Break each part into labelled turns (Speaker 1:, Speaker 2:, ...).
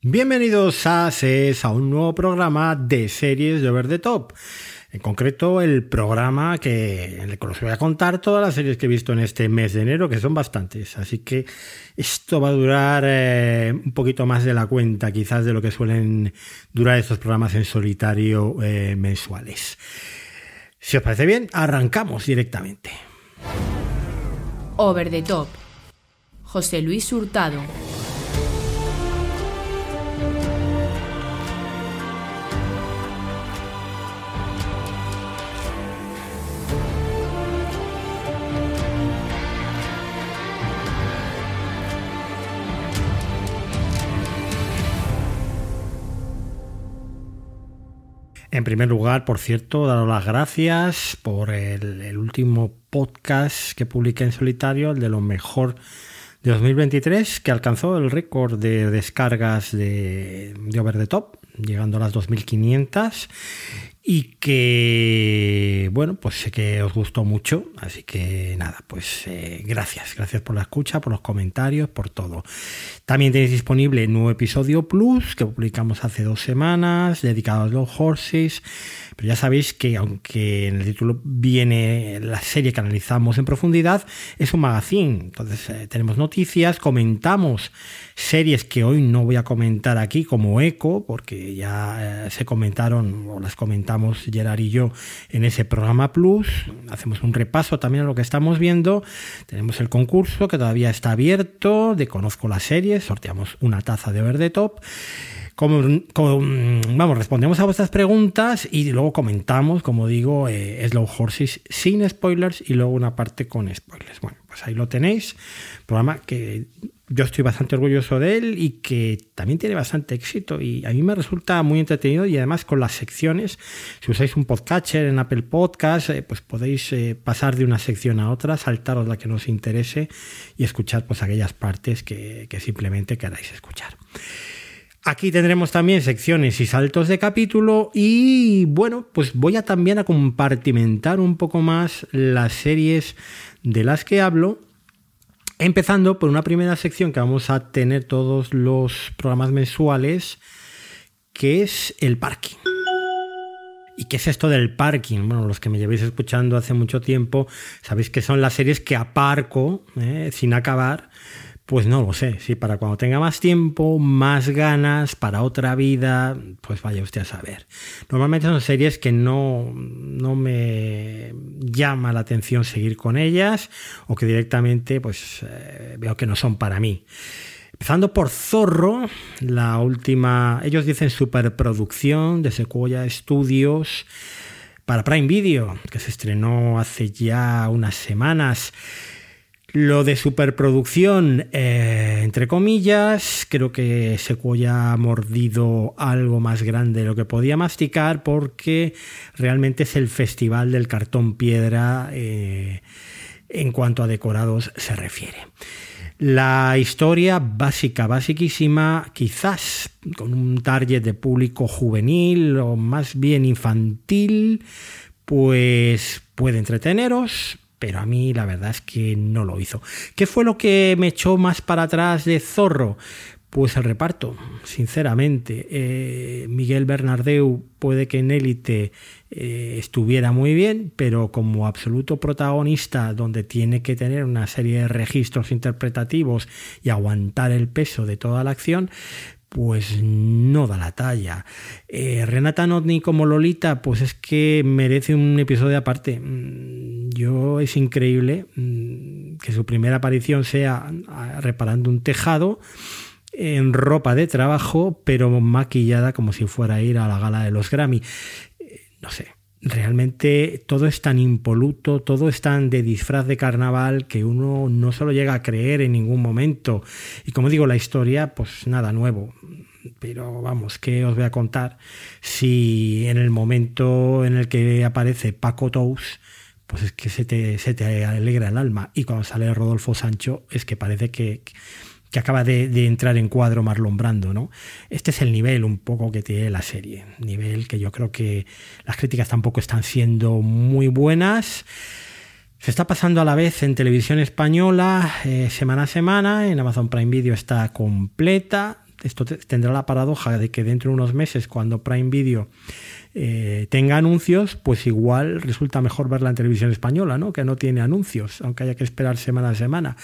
Speaker 1: Bienvenidos a CES, a un nuevo programa de series de Over the Top. En concreto, el programa que, en el que os voy a contar todas las series que he visto en este mes de enero, que son bastantes. Así que esto va a durar eh, un poquito más de la cuenta, quizás de lo que suelen durar estos programas en solitario eh, mensuales. Si os parece bien, arrancamos directamente.
Speaker 2: Over the Top. José Luis Hurtado.
Speaker 1: En primer lugar, por cierto, daros las gracias por el, último podcast que publiqué en solitario, el de lo mejor de 2023, que alcanzó el récord de descargas de, de Over the Top, llegando a las 2500 y que, bueno, pues sé que os gustó mucho, así que nada, pues eh, gracias, gracias por la escucha, por los comentarios, por todo. También tenéis disponible un nuevo episodio plus que publicamos hace dos semanas, dedicado a los horses, pero ya sabéis que aunque en el título viene la serie que analizamos en profundidad, es un magazine, entonces eh, tenemos noticias, comentamos series que hoy no voy a comentar aquí como Eco, porque ya eh, se comentaron o las comentamos Gerard y yo en ese programa Plus. Hacemos un repaso también a lo que estamos viendo. Tenemos el concurso que todavía está abierto de Conozco la serie, sorteamos una taza de Verde Top. Como, vamos, respondemos a vuestras preguntas y luego comentamos, como digo, eh, Slow Horses sin spoilers y luego una parte con spoilers. Bueno, pues ahí lo tenéis. Programa que yo estoy bastante orgulloso de él y que también tiene bastante éxito y a mí me resulta muy entretenido y además con las secciones, si usáis un podcatcher en Apple Podcast, eh, pues podéis eh, pasar de una sección a otra, saltaros la que nos interese y escuchar pues aquellas partes que simplemente queráis escuchar. Aquí tendremos también secciones y saltos de capítulo y bueno, pues voy a también a compartimentar un poco más las series de las que hablo Empezando por una primera sección que vamos a tener todos los programas mensuales, que es el parking. ¿Y qué es esto del parking? Bueno, los que me llevéis escuchando hace mucho tiempo, sabéis que son las series que aparco ¿eh? sin acabar pues no lo sé, si para cuando tenga más tiempo, más ganas, para otra vida, pues vaya usted a saber. Normalmente son series que no, no me llama la atención seguir con ellas o que directamente pues eh, veo que no son para mí. Empezando por Zorro, la última, ellos dicen superproducción de Sequoia Studios para Prime Video, que se estrenó hace ya unas semanas. Lo de superproducción, eh, entre comillas, creo que Sequoia ha mordido algo más grande de lo que podía masticar porque realmente es el festival del cartón piedra eh, en cuanto a decorados se refiere. La historia básica, basiquísima, quizás con un target de público juvenil o más bien infantil, pues puede entreteneros, pero a mí la verdad es que no lo hizo. ¿Qué fue lo que me echó más para atrás de Zorro? Pues el reparto, sinceramente. Eh, Miguel Bernardeu puede que en élite eh, estuviera muy bien, pero como absoluto protagonista, donde tiene que tener una serie de registros interpretativos y aguantar el peso de toda la acción, pues no da la talla. Eh, Renata Notni como Lolita, pues es que merece un episodio aparte. Mm, yo es increíble mm, que su primera aparición sea ah, reparando un tejado en ropa de trabajo, pero maquillada como si fuera a ir a la gala de los Grammy. Eh, no sé, realmente todo es tan impoluto, todo es tan de disfraz de carnaval que uno no se lo llega a creer en ningún momento. Y como digo, la historia, pues nada nuevo. Pero vamos, ¿qué os voy a contar? Si en el momento en el que aparece Paco Tous, pues es que se te, se te alegra el alma. Y cuando sale Rodolfo Sancho, es que parece que que acaba de, entrar en cuadro Marlon Brando, ¿no? Este es el nivel un poco que tiene la serie, nivel que yo creo que las críticas tampoco están siendo muy buenas. Se está pasando a la vez en televisión española eh, semana a semana, en Amazon Prime Video está completa, esto tendrá la paradoja de que dentro de unos meses, cuando Prime Video eh, tenga anuncios, pues igual resulta mejor verla en televisión española, ¿no? que no tiene anuncios, aunque haya que esperar semana a semana.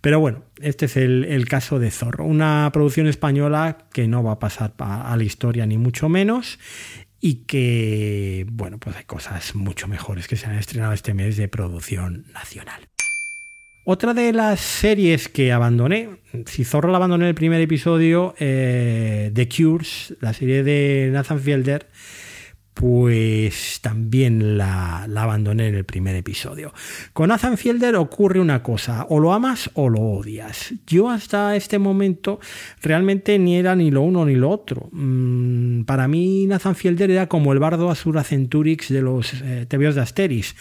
Speaker 1: Pero bueno, este es el, caso de Zorro, una producción española que no va a pasar a la historia ni mucho menos y que, bueno, pues hay cosas mucho mejores que se han estrenado este mes de producción nacional. Otra de las series que abandoné, si Zorro la abandoné en el primer episodio, eh, The Cures, la serie de Nathan Fielder, pues también la, abandoné en el primer episodio. Con Nathan Fielder ocurre una cosa, o lo amas o lo odias. Yo hasta este momento realmente ni era ni lo uno ni lo otro. Mm, para mí Nathan Fielder era como el bardo Azura Centurix de los eh, tebeos de Asteris.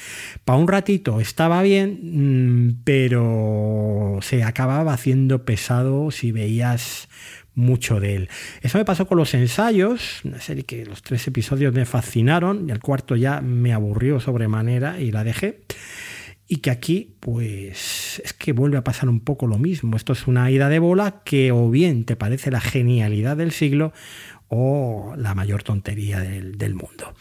Speaker 1: Para un ratito estaba bien, mm, pero se acababa haciendo pesado si veías mucho de él. Eso me pasó con los ensayos, una serie que los tres episodios me fascinaron y el cuarto ya me aburrió sobremanera y la dejé. Y que aquí, pues, es que vuelve a pasar un poco lo mismo. Esto es una ida de bola que o bien te parece la genialidad del siglo o la mayor tontería del, del mundo.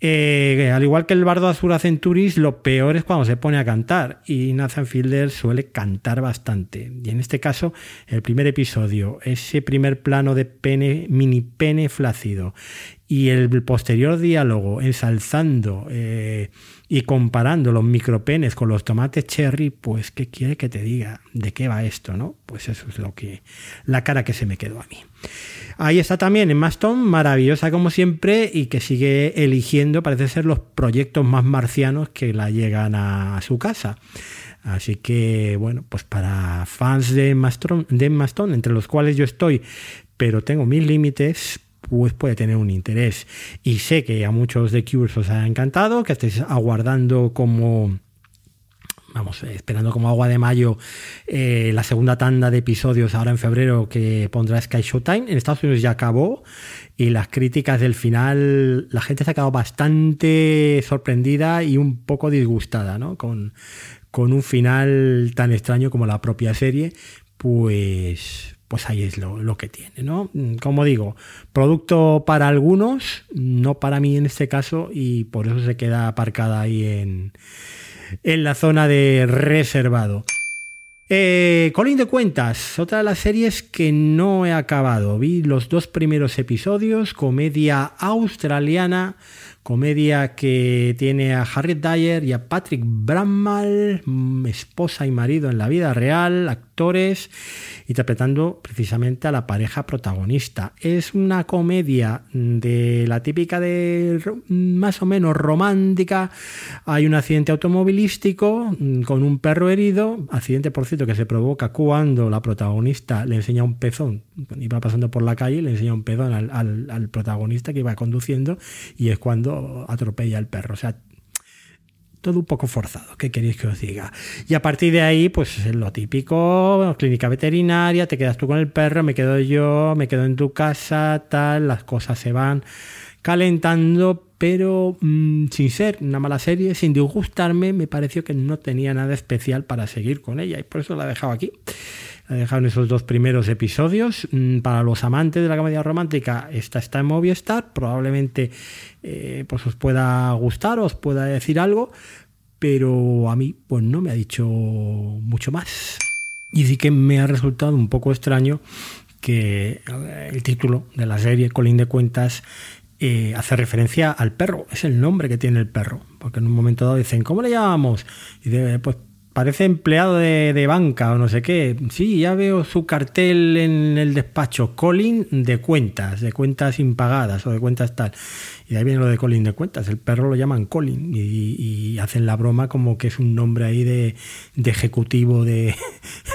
Speaker 1: Eh, al igual que el bardo Azura Centuris, lo peor es cuando se pone a cantar y Nathan Fielder suele cantar bastante. Y en este caso, el primer episodio, ese primer plano de pene, mini pene flácido y el posterior diálogo ensalzando eh, y comparando los micropenes con los tomates cherry, pues ¿qué quiere que te diga? ¿De qué va esto? ¿no? Pues eso es lo que la cara que se me quedó a mí. Ahí está también en Maston, maravillosa como siempre y que sigue eligiendo, parece ser, los proyectos más marcianos que la llegan a, su casa. Así que, bueno, pues para fans de Maston, de Maston, entre los cuales yo estoy, pero tengo mis límites, pues puede tener un interés. Y sé que a muchos de Cures os ha encantado, que estéis aguardando como vamos, esperando como agua de mayo eh, la segunda tanda de episodios ahora en febrero que pondrá Sky Showtime. En Estados Unidos ya acabó y las críticas del final, la gente se ha quedado bastante sorprendida y un poco disgustada, ¿no? Con, con un final tan extraño como la propia serie, pues pues ahí es lo, lo, que tiene, ¿no? Como digo, producto para algunos, no para mí en este caso, y por eso se queda aparcada ahí en, en la zona de reservado. Eh, Colin de Cuentas, otra de las series que no he acabado. Vi los dos primeros episodios, comedia australiana comedia que tiene a Harriet Dyer y a Patrick Bramall, mm, esposa y marido en la vida real, interpretando precisamente a la pareja protagonista. Es una comedia de la típica de más o menos romántica. Hay un accidente automovilístico mm, con un perro herido, accidente por cierto que se provoca cuando la protagonista le enseña un pezón, iba pasando por la calle, le enseña un pezón al, al protagonista que iba conduciendo y es cuando atropella al perro. O sea, todo un poco forzado, ¿qué queréis que os diga? Y a partir de ahí, pues es lo típico, clínica veterinaria, te quedas tú con el perro, me quedo yo, me quedo en tu casa, tal, las cosas se van calentando, pero mm, sin ser una mala serie, sin disgustarme, me pareció que no tenía nada especial para seguir con ella y por eso la he dejado aquí. La he dejado en esos dos primeros episodios. Mm, para los amantes de la comedia romántica, esta está en Movistar, probablemente eh, pues os pueda gustar, os pueda decir algo, pero a mí pues no me ha dicho mucho más. Y sí que me ha resultado un poco extraño que el título de la serie, Colin de Cuentas, eh, hace referencia al perro, es el nombre que tiene el perro, porque en un momento dado dicen, ¿cómo le llamamos? Y pues parece empleado de, de, banca o no sé qué. Sí, ya veo su cartel en el despacho, Colin de cuentas, de cuentas impagadas o de cuentas tal. Y de ahí viene lo de Colin de cuentas. El perro lo llaman Colin y, hacen la broma como que es un nombre ahí de, ejecutivo de,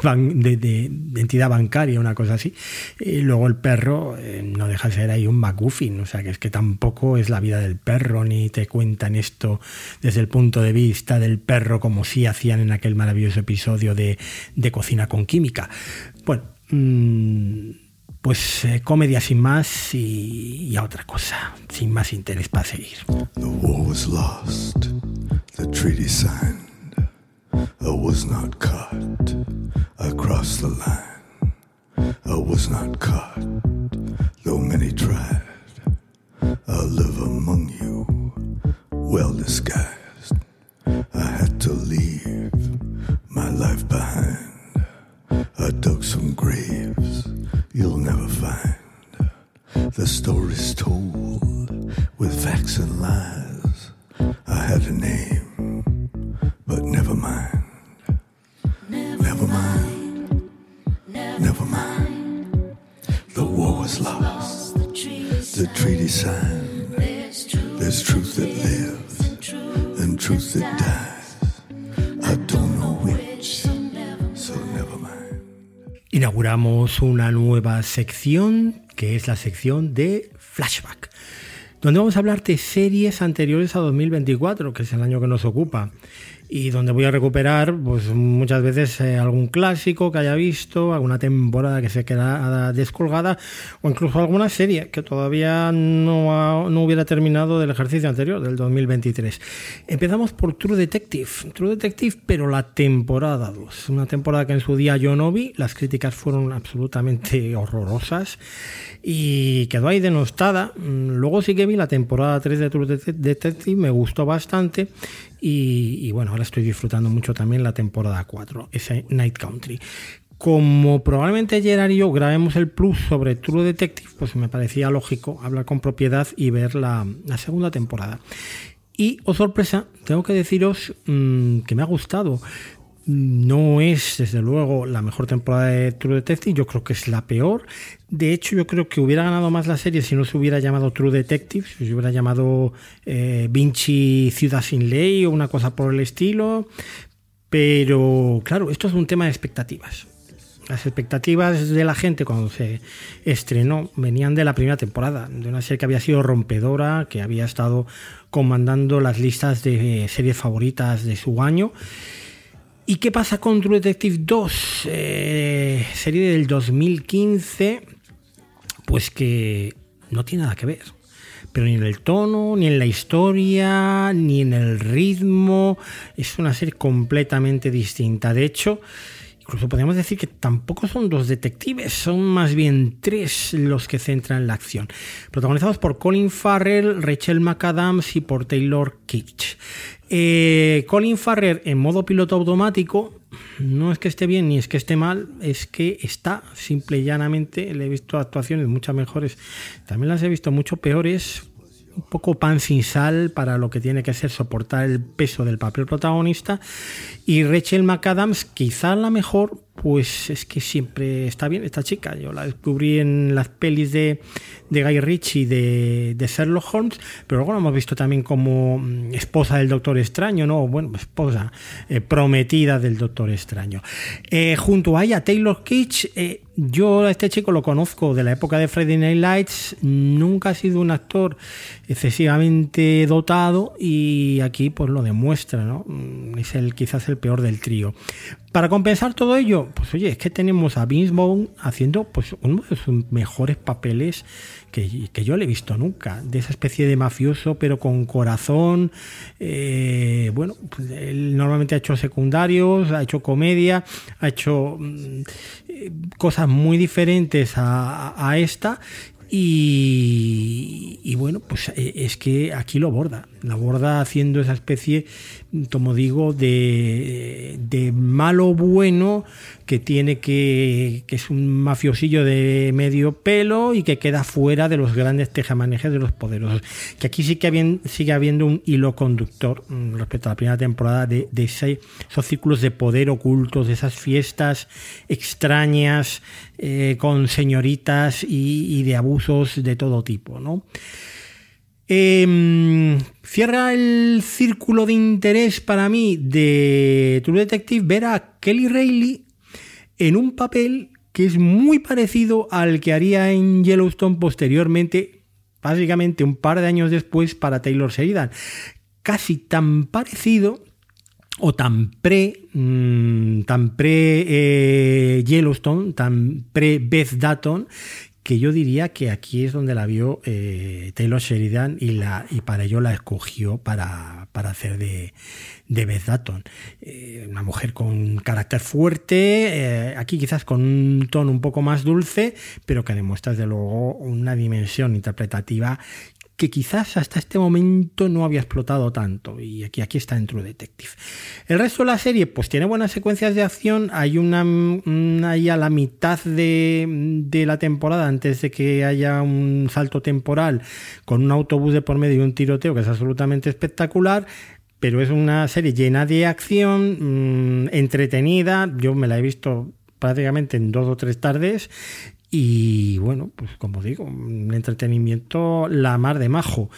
Speaker 1: de, entidad bancaria, una cosa así. Y luego el perro eh, no deja de ser ahí un McGuffin. O sea, que es que tampoco es la vida del perro, ni te cuentan esto desde el punto de vista del perro como si hacían en aquel maravilloso episodio de, cocina con química. Bueno. Mmm, pues eh, comedia sin más y, y, a otra cosa, sin más interés para seguir. The war was lost, the treaty signed, a was not cut across the line.
Speaker 3: I was not caught, though many tried. I live among you, well disguised. I had to leave my life behind. I dug some graves you'll never find. The stories told with facts and lies. I had a name,
Speaker 1: Inauguramos una nueva sección que es la sección de flashback, donde vamos a hablar de series anteriores a 2024, que es el año que nos ocupa y donde voy a recuperar pues muchas veces eh, algún clásico que haya visto, alguna temporada que se queda descolgada o incluso alguna serie que todavía no, no hubiera terminado del ejercicio anterior, del 2023. Empezamos por True Detective, True Detective pero la temporada 2, una temporada que en su día yo no vi, las críticas fueron absolutamente horrorosas y quedó ahí denostada. Mm, luego sí que vi la temporada 3 de True Detective, me gustó bastante y, bueno, ahora estoy disfrutando mucho también la temporada 4, ese Night Country. Como probablemente Gerard y yo grabemos el plus sobre True Detective, pues me parecía lógico hablar con propiedad y ver la, segunda temporada. Y, oh sorpresa, tengo que deciros mm, que me ha gustado. No es, desde luego, la mejor temporada de True Detective, yo creo que es la peor. De hecho, yo creo que hubiera ganado más la serie si no se hubiera llamado True Detective, si se hubiera llamado eh, Vinci Ciudad sin Ley o una cosa por el estilo. Pero, claro, esto es un tema de expectativas. Las expectativas de la gente cuando se estrenó venían de la primera temporada, de una serie que había sido rompedora, que había estado comandando las listas de series favoritas de su año ¿Y qué pasa con True Detective 2? Eh, serie del 2015, pues que no tiene nada que ver. Pero ni en el tono, ni en la historia, ni en el ritmo. Es una serie completamente distinta. De hecho, incluso podríamos decir que tampoco son dos detectives, son más bien tres los que centran la acción. Protagonizados por Colin Farrell, Rachel McAdams y por Taylor Kitsch. Eh, Colin Farrer en modo piloto automático no es que esté bien ni es que esté mal, es que está simple y llanamente. Le he visto actuaciones muchas mejores, también las he visto mucho peores. Un poco pan sin sal para lo que tiene que ser soportar el peso del papel protagonista. Y Rachel McAdams, quizá la mejor, pues es que siempre está bien esta chica. Yo la descubrí en las pelis de, de Guy Ritchie de, de Sherlock Holmes, pero luego la hemos visto también como mm, esposa del Doctor Extraño, ¿no? Bueno, esposa, eh, prometida del Doctor Extraño. Eh, junto a ella, Taylor Kitsch, eh, yo a este chico lo conozco de la época de Friday Night Lights, nunca ha sido un actor excesivamente dotado y aquí pues lo demuestra, ¿no? Mm, es el, quizás el peor del trío. Para compensar todo ello, pues oye, es que tenemos a Vince Vaughn haciendo pues uno de sus mejores papeles que, yo le he visto nunca, de esa especie de mafioso pero con corazón. Eh, bueno, pues él normalmente ha hecho secundarios, ha hecho comedia, ha hecho mm, eh, cosas muy diferentes a, a esta y, bueno, pues eh, es que aquí lo borda, lo borda haciendo esa especie, como digo, de, de malo bueno que tiene que, que es un mafiosillo de medio pelo y que queda fuera de los grandes tejamanejes de los poderosos. Que aquí sí que sigue habiendo un hilo conductor mm, respecto a la primera temporada de, de esos círculos de poder ocultos, de esas fiestas extrañas eh, con señoritas y, de abusos de todo tipo, ¿no? Em, cierra el círculo de interés para mí de True Detective ver a Kelly Reilly en un papel que es muy parecido al que haría en Yellowstone posteriormente, básicamente un par de años después para Taylor Sheridan. Casi tan parecido o tan pre, mm, tan pre eh, Yellowstone, tan pre Beth Datton, que yo diría que aquí es donde la vio eh, Taylor Sheridan y, la, y para ello la escogió para, para hacer de, de Beth Datton. Eh, una mujer con carácter fuerte, aquí quizás con un tono un poco más dulce, pero que demuestra desde luego una dimensión interpretativa que quizás hasta este momento no había explotado tanto. Y aquí, aquí está en True Detective. El resto de la serie, pues tiene buenas secuencias de acción. Hay una, ahí a la mitad de, de, la temporada, antes de que haya un salto temporal, con un autobús de por medio y un tiroteo que es absolutamente espectacular pero es una serie llena de acción, mmm, entretenida. Yo me la he visto prácticamente en dos o tres tardes y bueno, pues como digo, un entretenimiento la mar de majo.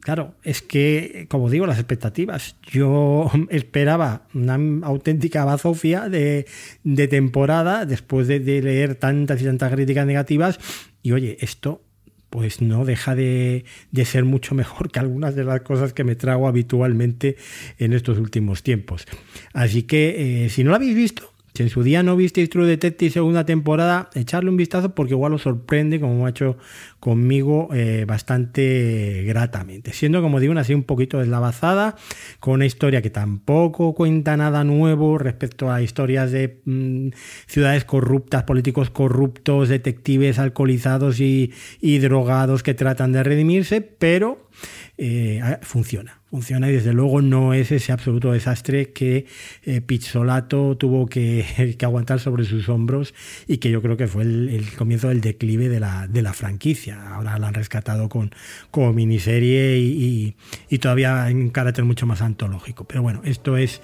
Speaker 1: Claro, es que, como digo, las expectativas. Yo esperaba una auténtica bazofia de, de temporada después de, leer tantas y tantas críticas negativas. Y oye, esto pues no deja de, de, ser mucho mejor que algunas de las cosas que me trago habitualmente en estos últimos tiempos. Así que, eh, si no lo habéis visto, si en su día no visteis True Detective segunda temporada, echarle un vistazo porque igual os sorprende, como ha hecho conmigo, eh, bastante gratamente. Siendo, como digo, una serie un poquito deslavazada, con una historia que tampoco cuenta nada nuevo respecto a historias de mmm, ciudades corruptas, políticos corruptos, detectives alcoholizados y, drogados que tratan de redimirse, pero eh, funciona. Funciona y desde luego no es ese absoluto desastre que eh, Pizzolato tuvo que, aguantar sobre sus hombros y que yo creo que fue el, comienzo del declive de la, franquicia. Ahora la han rescatado con, como miniserie y, y, y todavía en carácter mucho más antológico. Pero bueno, esto es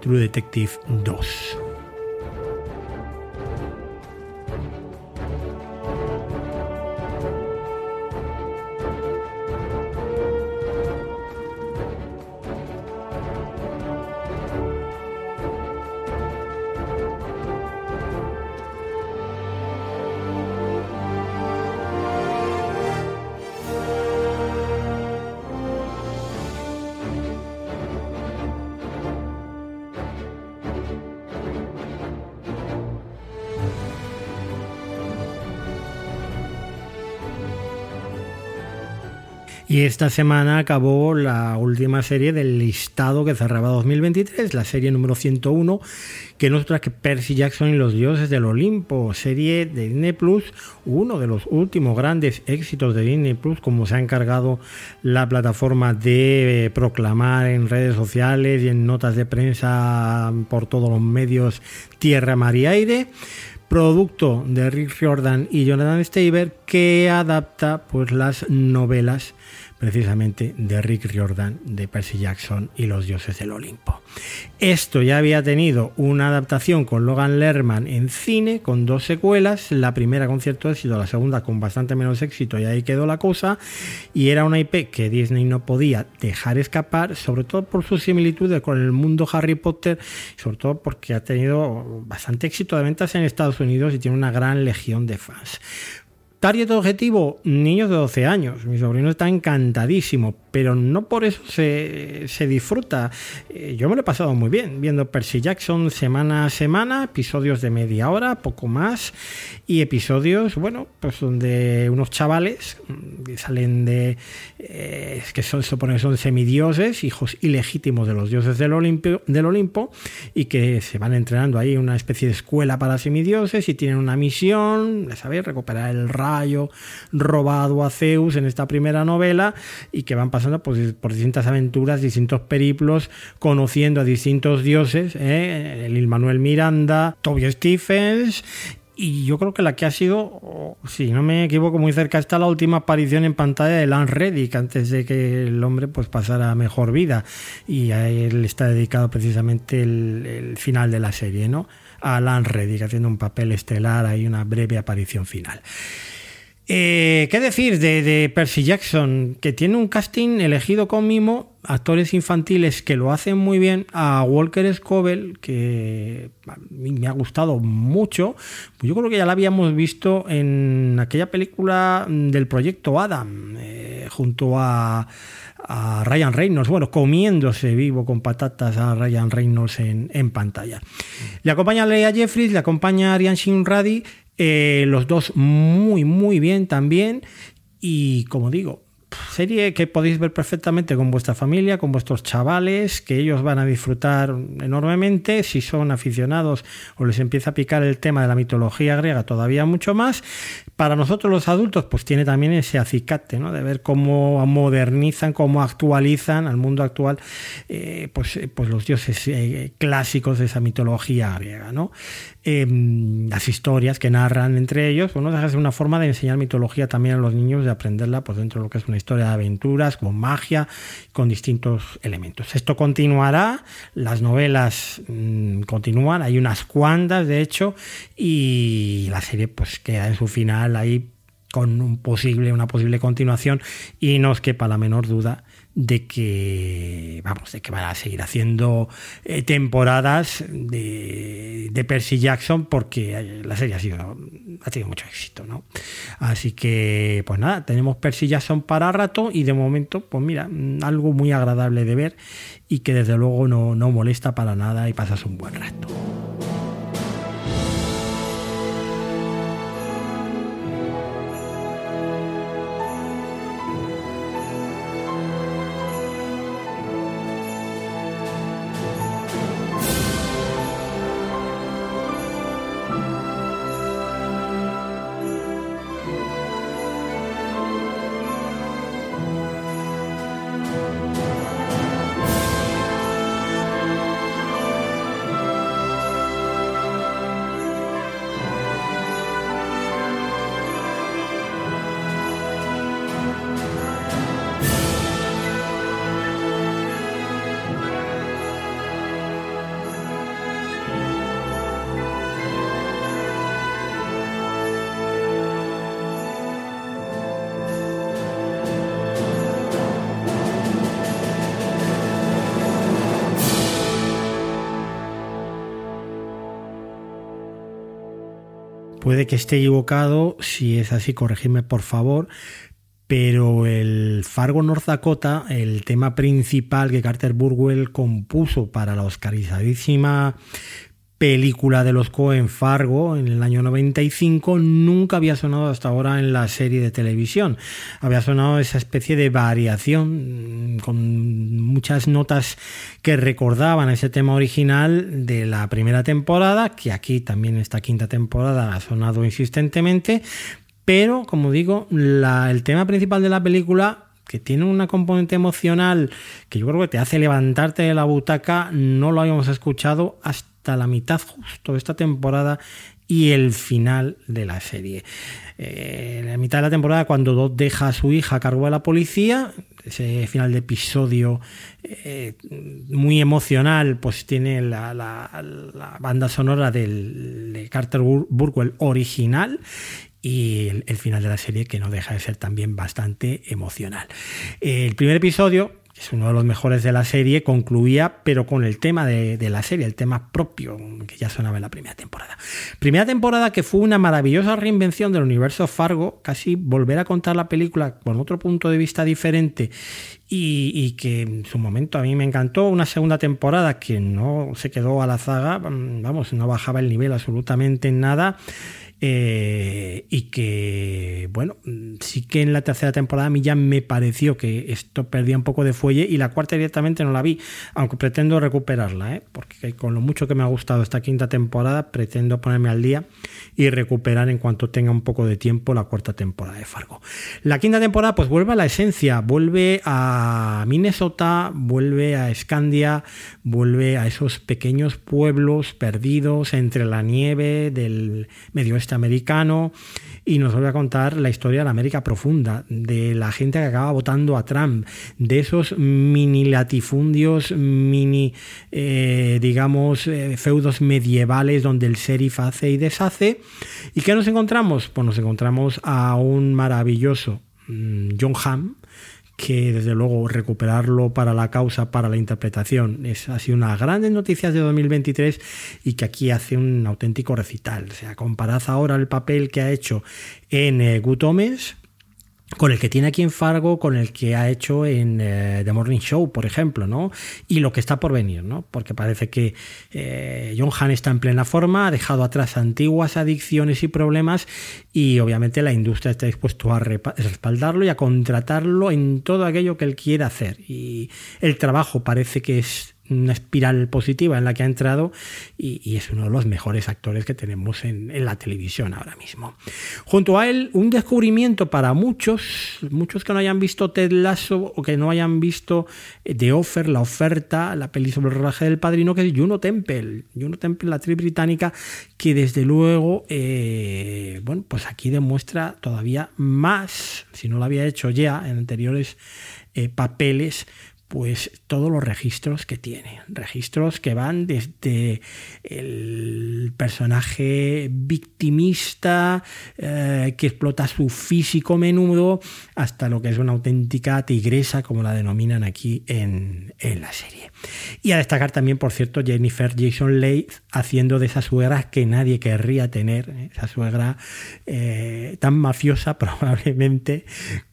Speaker 1: True Detective 2. Y esta semana acabó la última serie del listado que cerraba 2023, la serie número 101, que no es otra que Percy Jackson y los dioses del Olimpo, serie de Disney Plus, uno de los últimos grandes éxitos de Disney Plus, como se ha encargado la plataforma de proclamar en redes sociales y en notas de prensa por todos los medios tierra, mar y aire producto de Rick Riordan y Jonathan Staber que adapta pues las novelas precisamente de Rick Riordan, de Percy Jackson y los dioses del Olimpo. Esto ya había tenido una adaptación con Logan Lerman en cine, con dos secuelas, la primera con cierto éxito, la segunda con bastante menos éxito y ahí quedó la cosa, y era una IP que Disney no podía dejar escapar, sobre todo por sus similitudes con el mundo Harry Potter, sobre todo porque ha tenido bastante éxito de ventas en Estados Unidos y tiene una gran legión de fans. Target objetivo, niños de 12 años. Mi sobrino está encantadísimo, pero no por eso se, se, disfruta. Eh, yo me lo he pasado muy bien viendo Percy Jackson semana a semana, episodios de media hora, poco más, y episodios, bueno, pues donde unos chavales que salen de. Eh, que son, supone que son semidioses, hijos ilegítimos de los dioses del Olimpo, del Olimpo, y que se van entrenando ahí en una especie de escuela para semidioses y tienen una misión, ¿sabéis? Recuperar el rayo robado a Zeus en esta primera novela y que van pasando por, por distintas aventuras, distintos periplos, conociendo a distintos dioses, ¿eh? el Manuel Miranda, Toby Stephens y yo creo que la que ha sido, si no me equivoco, muy cerca está la última aparición en pantalla de Lance Reddick antes de que el hombre pues pasara a mejor vida. Y a él está dedicado precisamente el, el final de la serie, ¿no? A Lance Reddick haciendo un papel estelar, hay una breve aparición final. Eh, ¿Qué decir de, Percy Jackson? Que tiene un casting elegido con mimo, actores infantiles que lo hacen muy bien, a Walker Scoville, que a mí me ha gustado mucho. Yo creo que ya la habíamos visto en aquella película del proyecto Adam, eh, junto a, a, Ryan Reynolds, bueno, comiéndose vivo con patatas a Ryan Reynolds en, en pantalla. Le acompaña Leia Jeffries, le acompaña Ariane Shinradi, eh, los dos muy, muy bien también. Y como digo, serie que podéis ver perfectamente con vuestra familia, con vuestros chavales, que ellos van a disfrutar enormemente. Si son aficionados o les empieza a picar el tema de la mitología griega, todavía mucho más. Para nosotros los adultos, pues tiene también ese acicate, ¿no? De ver cómo modernizan, cómo actualizan al mundo actual, eh, pues, eh, pues los dioses clásicos de esa mitología griega, ¿no? Em, las historias que narran entre ellos, bueno, deja de ser una forma de enseñar mitología también a los niños, de aprenderla pues dentro de lo que es una historia de aventuras, con magia, con distintos elementos. Esto continuará, las novelas mm, continúan, hay unas cuantas de hecho, y la serie pues queda en su final ahí con un posible, una posible continuación y no os quepa la menor duda de que vamos de que van a seguir haciendo eh, temporadas de, de, Percy Jackson porque la serie ha sido ha tenido mucho éxito ¿no? así que pues nada tenemos Percy Jackson para rato y de momento pues mira algo muy agradable de ver y que desde luego no, no molesta para nada y pasas un buen rato Puede que esté equivocado, si es así, corregidme por favor. Pero el Fargo North Dakota, el tema principal que Carter Burwell compuso para la oscarizadísima película de los Coen Fargo en el año 95 nunca había sonado hasta ahora en la serie de televisión. Había sonado esa especie de variación mm, con muchas notas que recordaban ese tema original de la primera temporada, que aquí también esta quinta temporada ha sonado insistentemente, pero como digo, el tema principal de la película que tiene una componente emocional que yo creo que te hace levantarte de la butaca, no lo habíamos escuchado hasta la mitad justo de esta temporada y el final de la serie. Eh, en la mitad de la temporada, cuando Dot deja a su hija a cargo de la policía, ese final de episodio eh, muy emocional, pues tiene la, la, banda sonora del, de Carter Burwell original y el, el, final de la serie que no deja de ser también bastante emocional. El primer episodio es uno de los mejores de la serie, concluía, pero con el tema de, de, la serie, el tema propio, que ya sonaba en la primera temporada. Primera temporada que fue una maravillosa reinvención del universo Fargo, casi volver a contar la película con otro punto de vista diferente y, que en su momento a mí me encantó. Una segunda temporada que no se quedó a la zaga, vamos, no bajaba el nivel absolutamente en nada. Eh, y que, bueno, sí que en la tercera temporada a mí ya me pareció que esto perdía un poco de fuelle y la cuarta directamente no la vi, aunque pretendo recuperarla, ¿eh? porque con lo mucho que me ha gustado esta quinta temporada, pretendo ponerme al día y recuperar en cuanto tenga un poco de tiempo la cuarta temporada de Fargo. La quinta temporada pues vuelve a la esencia, vuelve a Minnesota, vuelve a Escandia, vuelve a esos pequeños pueblos perdidos entre la nieve del medio oeste americano y nos vuelve a contar la historia de la América profunda, de la gente que acaba votando a Trump, de esos mini latifundios, mini, eh, digamos, eh, feudos medievales donde el sheriff hace y deshace. ¿Y qué nos encontramos? Pues nos encontramos a un maravilloso mm, John Hamm, que desde luego recuperarlo para la causa, para la interpretación, es, ha sido una grandes noticias de 2023 y que aquí hace un auténtico recital. O sea, comparad ahora el papel que ha hecho en eh, Good con el que tiene aquí en Fargo, con el que ha hecho en eh, The Morning Show, por ejemplo, ¿no? Y lo que está por venir, ¿no? Porque parece que eh, John Hamm está en plena forma, ha dejado atrás antiguas adicciones y problemas y obviamente la industria está dispuesta a respaldarlo y a contratarlo en todo aquello que él quiera hacer. Y el trabajo parece que es una espiral positiva en la que ha entrado y, es uno de los mejores actores que tenemos en, la televisión ahora mismo. Junto a él, un descubrimiento para muchos, muchos que no hayan visto Ted Lasso o que no hayan visto eh, The Offer, la oferta, la peli sobre el rodaje del padrino, que es Juno Temple. Juno Temple, la actriz británica, que desde luego, eh, bueno, pues aquí demuestra todavía más, si no lo había hecho ya en anteriores eh, papeles, pues todos los registros que tiene. Registros que van desde el personaje victimista eh, que explota su físico menudo hasta lo que es una auténtica tigresa, como la denominan aquí en, la serie. Y a destacar también, por cierto, Jennifer Jason Leigh haciendo de esa suegra que nadie querría tener, ¿eh? esa suegra eh, tan mafiosa probablemente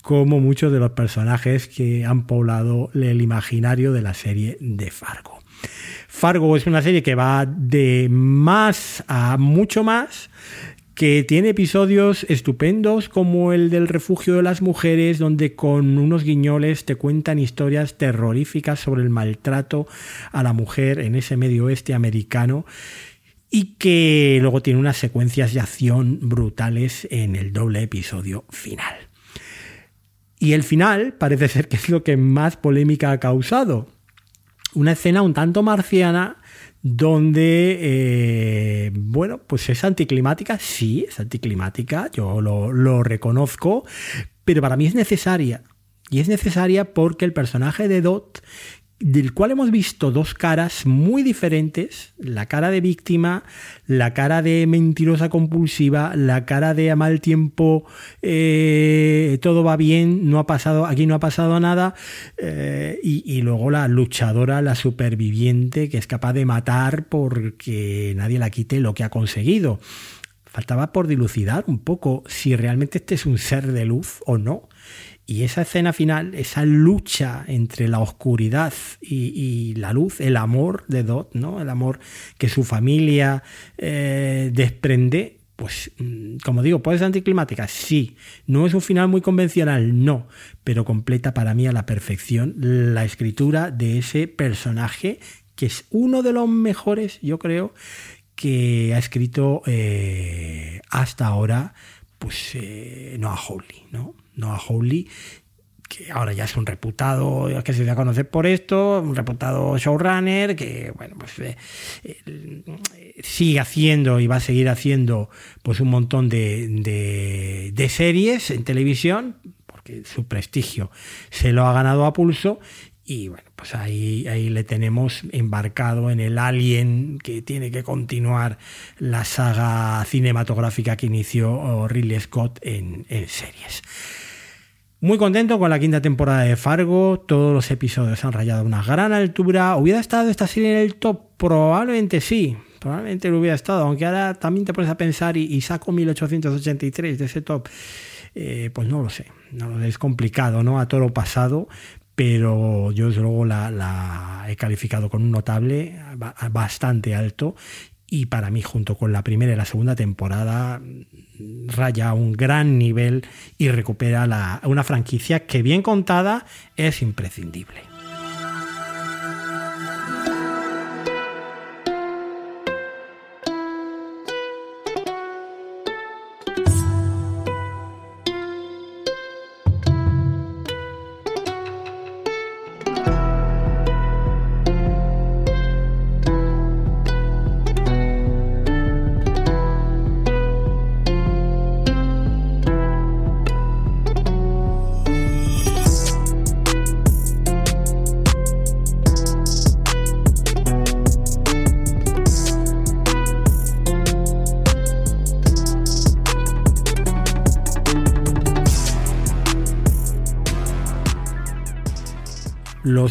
Speaker 1: como muchos de los personajes que han poblado el imaginario de la serie de Fargo. Fargo es una serie que va de más a mucho más, que tiene episodios estupendos como el del refugio de las mujeres, donde con unos guiñoles te cuentan historias terroríficas sobre el maltrato a la mujer en ese medio oeste americano y que luego tiene unas secuencias de acción brutales en el doble episodio final. Y el final parece ser que es lo que más polémica ha causado. Una escena un tanto marciana donde, eh, bueno, pues es anticlimática, sí, es anticlimática, yo lo, lo reconozco, pero para mí es necesaria. Y es necesaria porque el personaje de Dot del cual hemos visto dos caras muy diferentes, la cara de víctima, la cara de mentirosa compulsiva, la cara de a mal tiempo, eh, todo va bien, no ha pasado, aquí no ha pasado nada, eh, y, luego la luchadora, la superviviente, que es capaz de matar porque nadie la quite lo que ha conseguido. Faltaba por dilucidar un poco si realmente este es un ser de luz o no. Y esa escena final, esa lucha entre la oscuridad y, la luz, el amor de Dot, ¿no? el amor que su familia eh, desprende, pues mm, como digo, puede ser anticlimática, sí. No es un final muy convencional, no, pero completa para mí a la perfección la escritura de ese personaje que es uno de los mejores, yo creo, que ha escrito eh, hasta ahora, pues eh, Noah Hawley, ¿no? Noah Hawley, que ahora ya es un reputado, que se da a conocer por esto, un reputado showrunner, que bueno, pues eh, sigue haciendo y va a seguir haciendo pues un montón de, de, series en televisión, porque su prestigio se lo ha ganado a pulso y bueno, pues ahí, ahí le tenemos embarcado en el Alien que tiene que continuar la saga cinematográfica que inició Ridley Scott en, en series. Muy contento con la quinta temporada de Fargo, todos los episodios han rayado una gran altura. ¿Hubiera estado esta serie en el top? Probablemente sí, probablemente lo hubiera estado, aunque ahora también te pones a pensar y, saco 1883 de ese top. Eh, pues no lo sé, no lo sé, es complicado, ¿no? A todo lo pasado, pero yo desde luego la, la, he calificado con un notable bastante alto y para mí junto con la primera y la segunda temporada raya un gran nivel y recupera la, una franquicia que bien contada es imprescindible.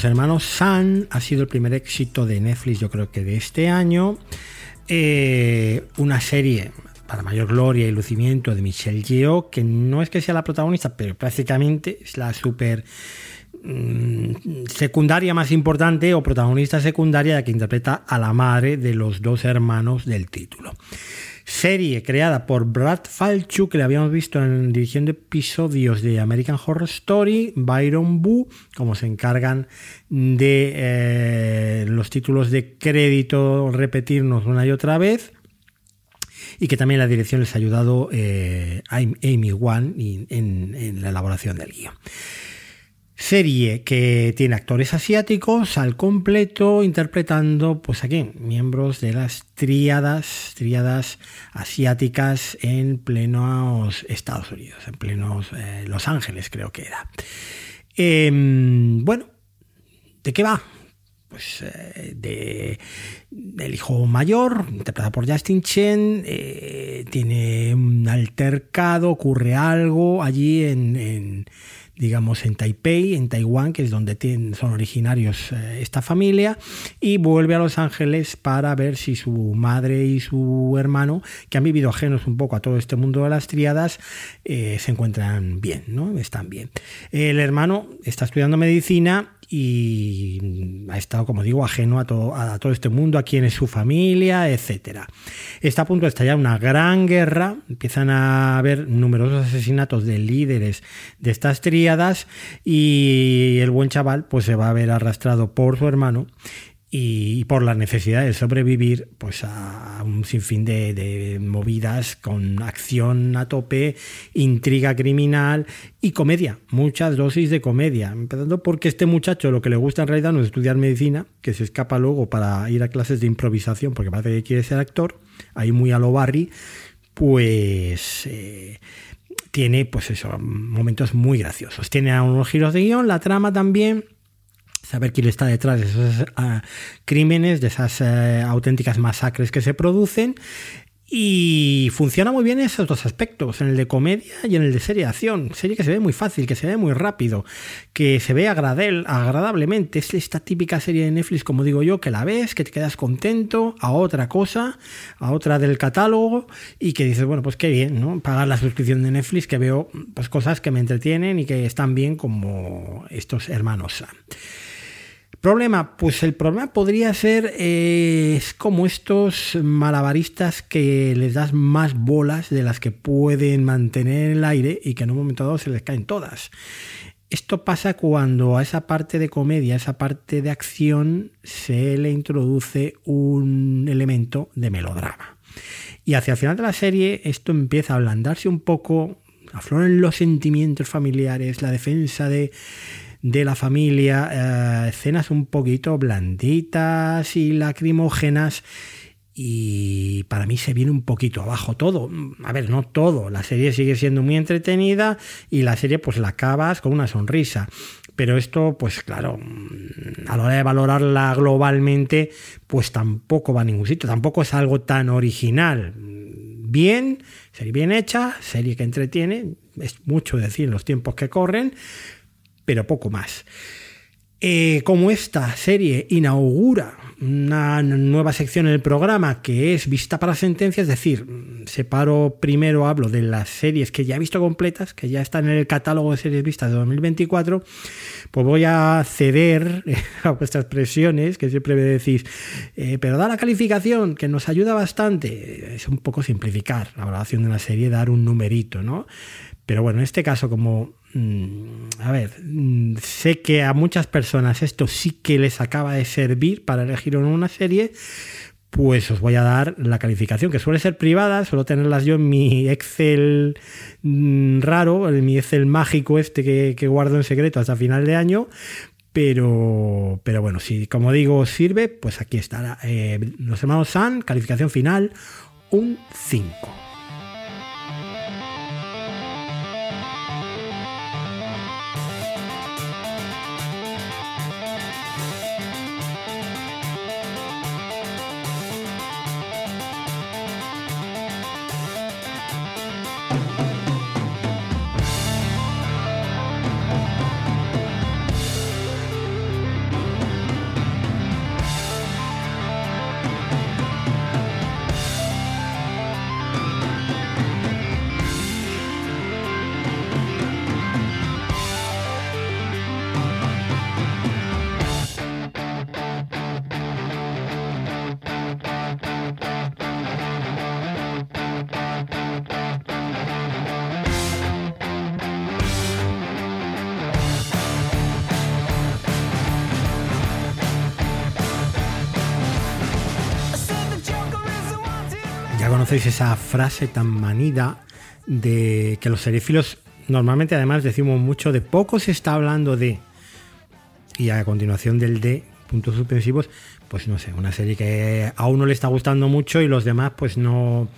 Speaker 1: Hermanos San ha sido el primer éxito de Netflix, yo creo que de este año. Eh, una serie para mayor gloria y lucimiento de Michelle Yeoh, que no es que sea la protagonista, pero prácticamente es la super mm, secundaria más importante o protagonista secundaria que interpreta a la madre de los dos hermanos del título. Serie creada por Brad Falchuk, que le habíamos visto en dirigiendo episodios de American Horror Story, Byron Boo, como se encargan de eh, los títulos de crédito repetirnos una y otra vez y que también la dirección les ha ayudado eh, Amy Wan en, en, la elaboración del guion. Serie que tiene actores asiáticos al completo interpretando, pues aquí, miembros de las tríadas, tríadas asiáticas en plenos Estados Unidos, en plenos eh, Los Ángeles creo que era. Em, bueno, ¿de qué va? Pues eh, de, del hijo mayor, interpretado por Justin Chen, eh, tiene un altercado, ocurre algo allí en digamos, en Taipei, en Taiwán, que es donde son originarios eh, esta familia, y vuelve a Los Ángeles para ver si su madre y su hermano, que han vivido ajenos un poco a todo este mundo de las triadas, eh, se encuentran bien, ¿no? Están bien. El hermano está estudiando medicina y ha estado, como digo, ajeno a todo, a todo este mundo, a quién es su familia, etc. Está a punto de estallar una gran guerra, empiezan a haber numerosos asesinatos de líderes de estas tríadas y el buen chaval pues se va a ver arrastrado por su hermano y por la necesidad de sobrevivir pues a un sinfín de, movidas con acción a tope, intriga criminal y comedia, muchas dosis de comedia, empezando porque este muchacho lo que le gusta en realidad no es estudiar medicina, que se escapa luego para ir a clases de improvisación porque parece que quiere ser actor, ahí muy a lo Barry, pues... Eh, tiene pues momentos muy graciosos. Tiene unos giros de guion, la trama también saber quién está detrás de esos ah, crímenes, de esas eh, auténticas masacres que se producen. Y funciona muy bien en esos dos aspectos, en el de comedia y en el de serie de acción. Serie que se ve muy fácil, que se ve muy rápido, que se ve agradablemente. Es esta típica serie de Netflix, como digo yo, que la ves, que te quedas contento a otra cosa, a otra del catálogo, y que dices, bueno, pues qué bien, ¿no? Pagar la suscripción de Netflix, que veo pues, cosas que me entretienen y que están bien como estos hermanos. Problema, pues el problema podría ser eh, es como estos malabaristas que les das más bolas de las que pueden mantener en el aire y que en un momento dado se les caen todas. Esto pasa cuando a esa parte de comedia, a esa parte de acción, se le introduce un elemento de melodrama. Y hacia el final de la serie esto empieza a ablandarse un poco, afloran los sentimientos familiares, la defensa de, de la familia, eh, escenas un poquito blanditas y lacrimógenas. Y para mí se viene un poquito abajo todo. A ver, no todo. La serie sigue siendo muy entretenida y la serie pues la acabas con una sonrisa. Pero esto, pues claro, a la hora de valorarla globalmente, pues tampoco va a ningún sitio. Tampoco es algo tan original. Bien, serie bien hecha, serie que entretiene. Es mucho decir en los tiempos que corren, pero poco más. Eh, como esta serie inaugura una nueva sección en el programa que es vista para sentencia, es decir, separo primero, hablo de las series que ya he visto completas, que ya están en el catálogo de series vistas de 2024, pues voy a ceder a vuestras presiones, que siempre me decís, eh, pero da la calificación, que nos ayuda bastante. Es un poco simplificar la valoración de una serie, dar un numerito, ¿no? Pero bueno, en este caso, como Mm, a ver, mm, sé que a muchas personas esto sí que les acaba de servir para elegir una serie, pues os voy a dar la calificación, que suele ser privada, suelo tenerlas yo en mi Excel mm, raro, en mi Excel mágico este que, guardo en secreto hasta final de año, pero, pero bueno, si como digo sirve, pues aquí está. Eh, los hermanos San, calificación final, un 5. Conocéis esa frase tan manida de que los seriéfilos normalmente además decimos mucho de poco se está hablando de y a continuación del de puntos suspensivos, pues no sé, una serie que a uno le está gustando mucho y los demás pues no,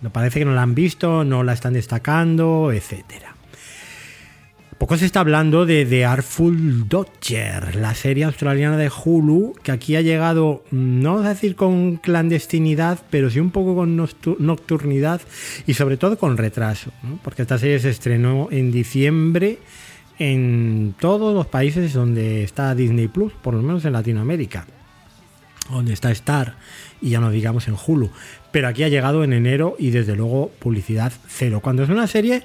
Speaker 1: no parece que no la han visto, no la están destacando, etcétera. Poco se está hablando de The Artful Dodger, la serie australiana de Hulu, que aquí ha llegado, no vamos a decir con clandestinidad, pero sí un poco con nocturnidad y sobre todo con retraso, porque esta serie se estrenó en diciembre en todos los países donde está Disney Plus, por lo menos en Latinoamérica, donde está Star y ya no digamos en Hulu, pero aquí ha llegado en enero y desde luego publicidad cero, cuando es una serie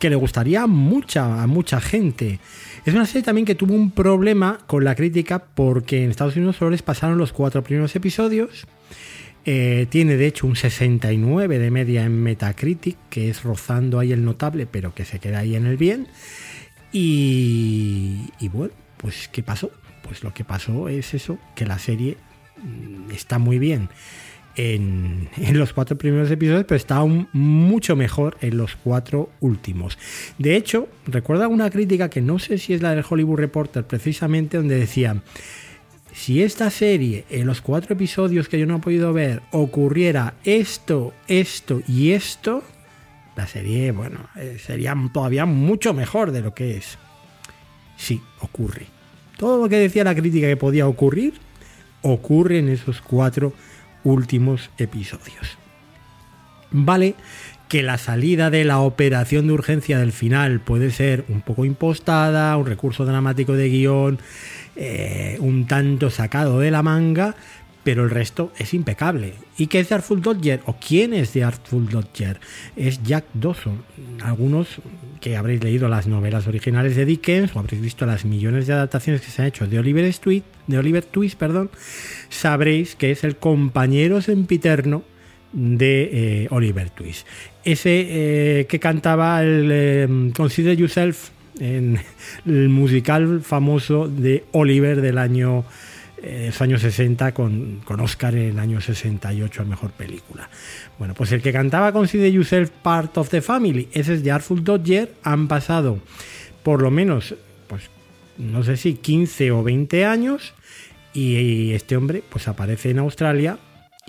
Speaker 1: que le gustaría mucha, a mucha gente. Es una serie también que tuvo un problema con la crítica porque en Estados Unidos solo les pasaron los cuatro primeros episodios. Eh, tiene de hecho un 69 de media en Metacritic, que es rozando ahí el notable, pero que se queda ahí en el bien. Y, y bueno, pues ¿qué pasó? Pues lo que pasó es eso, que la serie mm, está muy bien en, los cuatro primeros episodios, pero está aún mucho mejor en los cuatro últimos. De hecho, recuerda una crítica que no sé si es la del Hollywood Reporter, precisamente donde decía, si esta serie, en los cuatro episodios que yo no he podido ver, ocurriera esto, esto y esto, la serie, bueno, eh, sería todavía mucho mejor de lo que es. Sí, ocurre. Todo lo que decía la crítica que podía ocurrir, ocurre en esos cuatro episodios últimos episodios. Vale que la salida de la operación de urgencia del final puede ser un poco impostada, un recurso dramático de guion, eh, un tanto sacado de la manga, pero el resto es impecable. ¿Y qué es The Artful Dodger? ¿O quién es The Artful Dodger? Es Jack Dawson. Algunos que habréis leído las novelas originales de Dickens o habréis visto las millones de adaptaciones que se han hecho de Oliver, Twist, de Oliver Twist, perdón, sabréis que es el compañero sempiterno de eh, Oliver Twist. Ese eh, que cantaba el eh, Consider Yourself en el musical famoso de Oliver del año en los años 60 con, con, Oscar en el año 68 a mejor película. Bueno, pues el que cantaba Consider Yourself Part of the Family, ese es de Artful Dodger, han pasado por lo menos, pues no sé si 15 o 20 años y este hombre pues aparece en Australia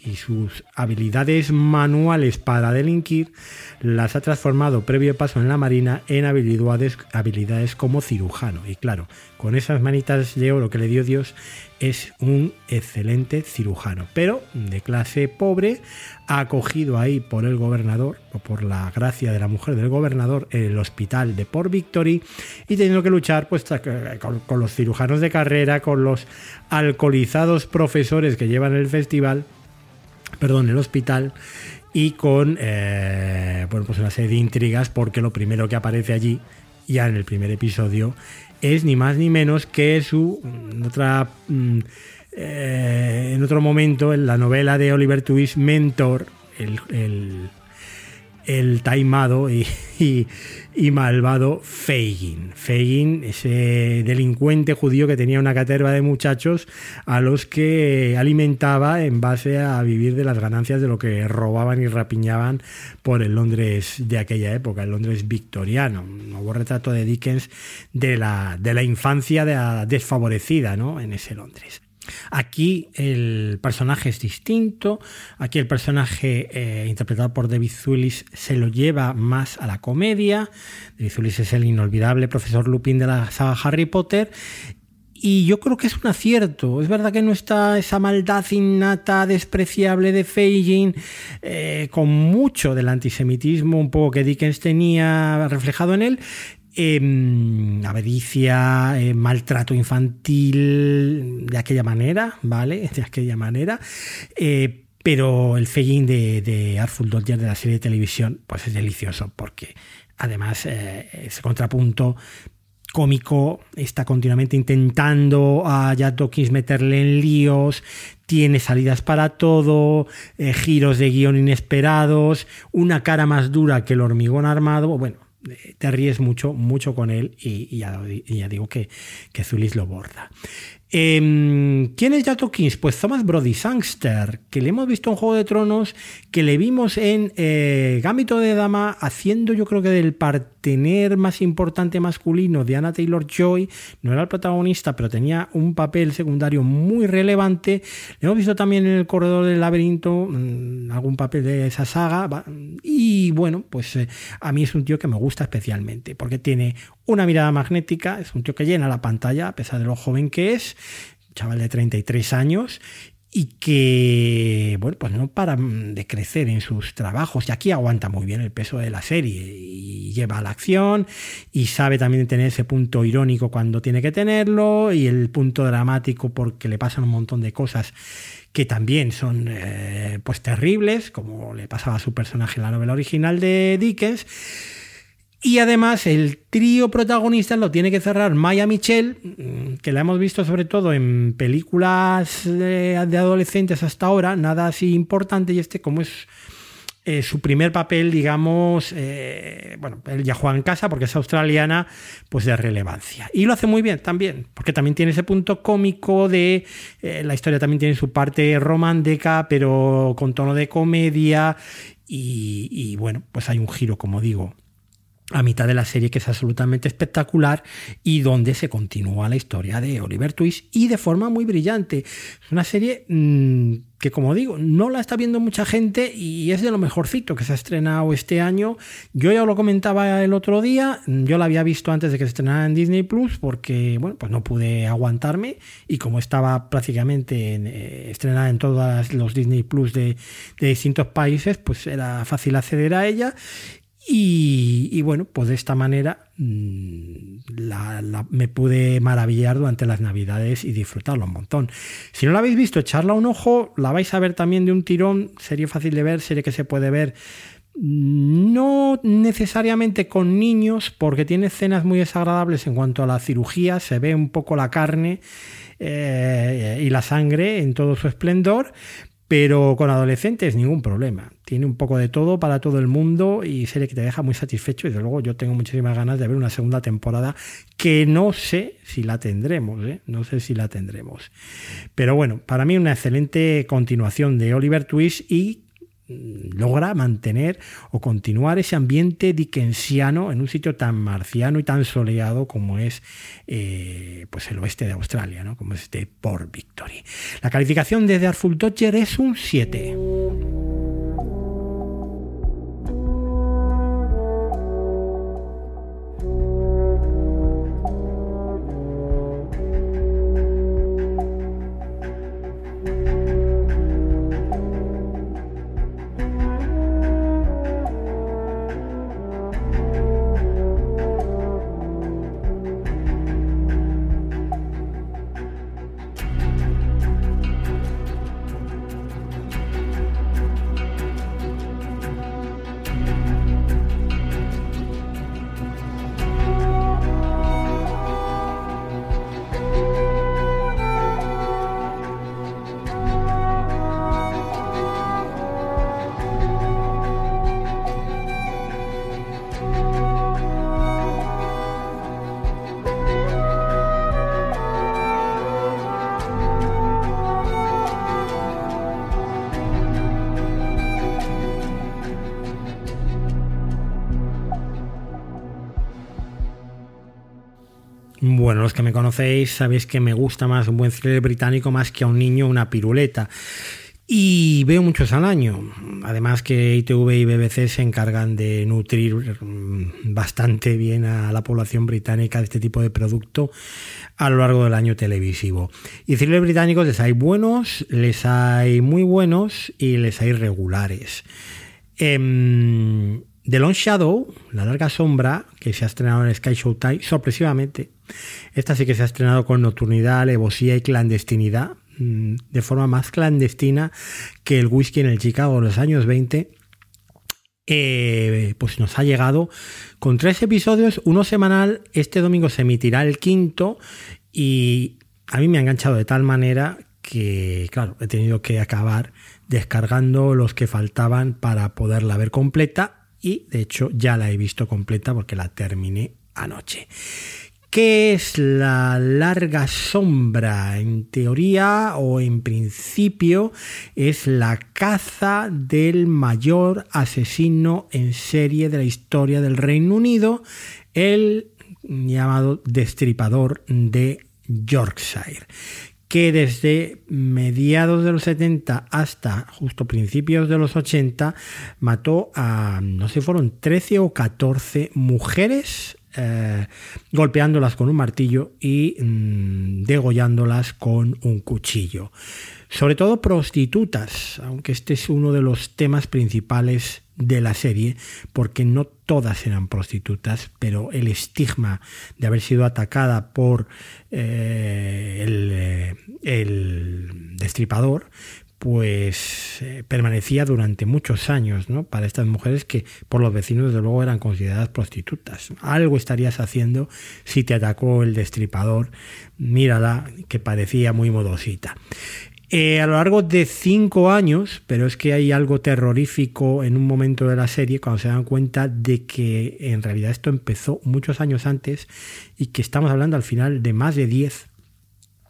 Speaker 1: y sus habilidades manuales para delinquir las ha transformado previo paso en la Marina en habilidades, habilidades como cirujano. Y claro, con esas manitas de oro que le dio Dios, es un excelente cirujano, pero de clase pobre, acogido ahí por el gobernador, o por la gracia de la mujer del gobernador, en el hospital de Port Victory, y teniendo que luchar pues, con, con los cirujanos de carrera, con los alcoholizados profesores que llevan el festival, perdón, el hospital y con eh, bueno, pues una serie de intrigas porque lo primero que aparece allí, ya en el primer episodio, es ni más ni menos que su otra mm, eh, en otro momento en la novela de Oliver Twist mentor el taimado y, malvado Fagin. Fagin, ese delincuente judío que tenía una caterva de muchachos a los que alimentaba en base a vivir de las ganancias de lo que robaban y rapiñaban por el Londres de aquella época, el Londres victoriano. Un nuevo retrato de Dickens de la, de la infancia desfavorecida ¿no? en ese Londres. Aquí el personaje es distinto, aquí el personaje eh, interpretado por David Zulis se lo lleva más a la comedia, David Zulis es el inolvidable profesor Lupin de la saga Harry Potter. Y yo creo que es un acierto. Es verdad que no está esa maldad innata, despreciable de Fagin, eh, con mucho del antisemitismo, un poco que Dickens tenía reflejado en él, eh, avericia, eh, maltrato infantil de aquella manera, ¿vale? De aquella manera. Eh, pero el Fagin de, de Artful Dodger de la serie de televisión, pues es delicioso, porque además eh, ese contrapunto cómico está continuamente intentando a Jack meterle en líos, tiene salidas para todo, giros de guion inesperados, una cara más dura que el hormigón armado, bueno, te ríes mucho, mucho con él y, ya, digo que, que Zulis lo borda. Em, ¿Quién es Yato Kings? Pues Thomas Brody Sangster, que le hemos visto en Juego de Tronos, que le vimos en eh, Gambito de Dama haciendo yo creo que del partener más importante masculino de Anna Taylor Joy. No era el protagonista, pero tenía un papel secundario muy relevante. Le hemos visto también en El Corredor del Laberinto mm, algún papel de esa saga. Y bueno, pues eh, a mí es un tío que me gusta especialmente, porque tiene una mirada magnética, es un tío que llena la pantalla, a pesar de lo joven que es, chaval de 33 años, y que, bueno, pues no para de crecer en sus trabajos. Y aquí aguanta muy bien el peso de la serie y lleva a la acción y sabe también tener ese punto irónico cuando tiene que tenerlo y el punto dramático porque le pasan un montón de cosas que también son eh, pues terribles, como le pasaba a su personaje en la novela original de Dickens. Y además el trío protagonista lo tiene que cerrar Maya Michelle, mm, que la hemos visto sobre todo en películas de, adolescentes hasta ahora, nada así importante, y este como es eh, su primer papel, digamos, eh, bueno, él ya juega en casa porque es australiana, pues de relevancia. Y lo hace muy bien también, porque también tiene ese punto cómico de, eh, la historia también tiene su parte romántica, pero con tono de comedia, y bueno, pues hay un giro, como digo, a mitad de la serie que es absolutamente espectacular y donde se continúa la historia de Oliver Twist y de forma muy brillante. Es una serie mmm, que, como digo, no la está viendo mucha gente y es de lo mejorcito que se ha estrenado este año. Yo ya lo comentaba el otro día, yo la había visto antes de que se estrenara en Disney Plus porque, bueno, pues no pude aguantarme y como estaba prácticamente en, eh, estrenada en todos los Disney Plus de distintos países, pues era fácil acceder a ella y, bueno, pues de esta manera mm, me pude maravillar durante las navidades y disfrutarlo un montón. Si no la habéis visto, echarla un ojo, la vais a ver también de un tirón, sería fácil de ver, serie que se puede ver mm, no necesariamente con niños, porque tiene escenas muy desagradables en cuanto a la cirugía, se ve un poco la carne eh, y la sangre en todo su esplendor, pero con adolescentes ningún problema. Tiene un poco de todo para todo el mundo y serie que te deja muy satisfecho. Y desde luego yo tengo muchísimas ganas de ver una segunda temporada que no sé si la tendremos. ¿eh? No sé si la tendremos. Pero bueno, para mí una excelente continuación de Oliver Twist y logra mantener o continuar ese ambiente dickensiano en un sitio tan marciano y tan soleado como es eh, pues el oeste de Australia, ¿no? como es este Port Victory. La calificación de The Dodger es un 7. Conocéis sabéis que me gusta más un buen thriller británico más que a un niño una piruleta. Y veo muchos al año. Además que ITV y BBC se encargan de nutrir mm, bastante bien a la población británica de este tipo de producto a lo largo del año televisivo. Y thrillers británicos les hay buenos, les hay muy buenos y les hay regulares. Eh, The Long Shadow, La Larga Sombra, que se ha estrenado en Sky Showtime, sorpresivamente. Esta sí que se ha estrenado con nocturnidad, alevosía y clandestinidad, mm, de forma más clandestina que el whisky en el Chicago de los años 20. Eh, pues nos ha llegado con tres episodios, uno semanal. Este domingo se emitirá el quinto y a mí me ha enganchado de tal manera que, claro, he tenido que acabar descargando los que faltaban para poderla ver completa y de hecho ya la he visto completa porque la terminé anoche. ¿Qué es la larga sombra? En teoría o en principio es la caza del mayor asesino en serie de la historia del Reino Unido, el llamado destripador de Yorkshire que desde mediados de los 70 hasta justo principios de los 80 mató a, no sé, fueron 13 o 14 mujeres eh, golpeándolas con un martillo y mm, degollándolas con un cuchillo. Sobre todo prostitutas, aunque este es uno de los temas principales de la serie, porque no todas eran prostitutas, pero el estigma de haber sido atacada por eh, el, eh, el destripador, pues eh, permanecía durante muchos años ¿no? para estas mujeres que por los vecinos desde luego eran consideradas prostitutas. Algo estarías haciendo si te atacó el destripador, mírala que parecía muy modosita. Eh, a lo largo de cinco años, pero es que hay algo terrorífico en un momento de la serie cuando se dan cuenta de que en realidad esto empezó muchos años antes y que estamos hablando al final de más de diez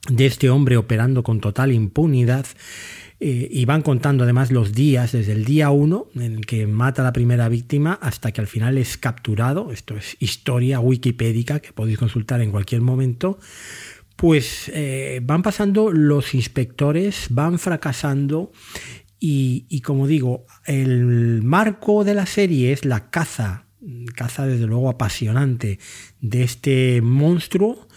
Speaker 1: de este hombre operando con total impunidad eh, y van contando además los días, desde el día 1 en el que mata a la primera víctima hasta que al final es capturado. Esto es historia wikipédica que podéis consultar en cualquier momento. Pues eh, van pasando los inspectores, van fracasando y, como digo, el marco de la serie es la caza, caza desde luego apasionante de este monstruo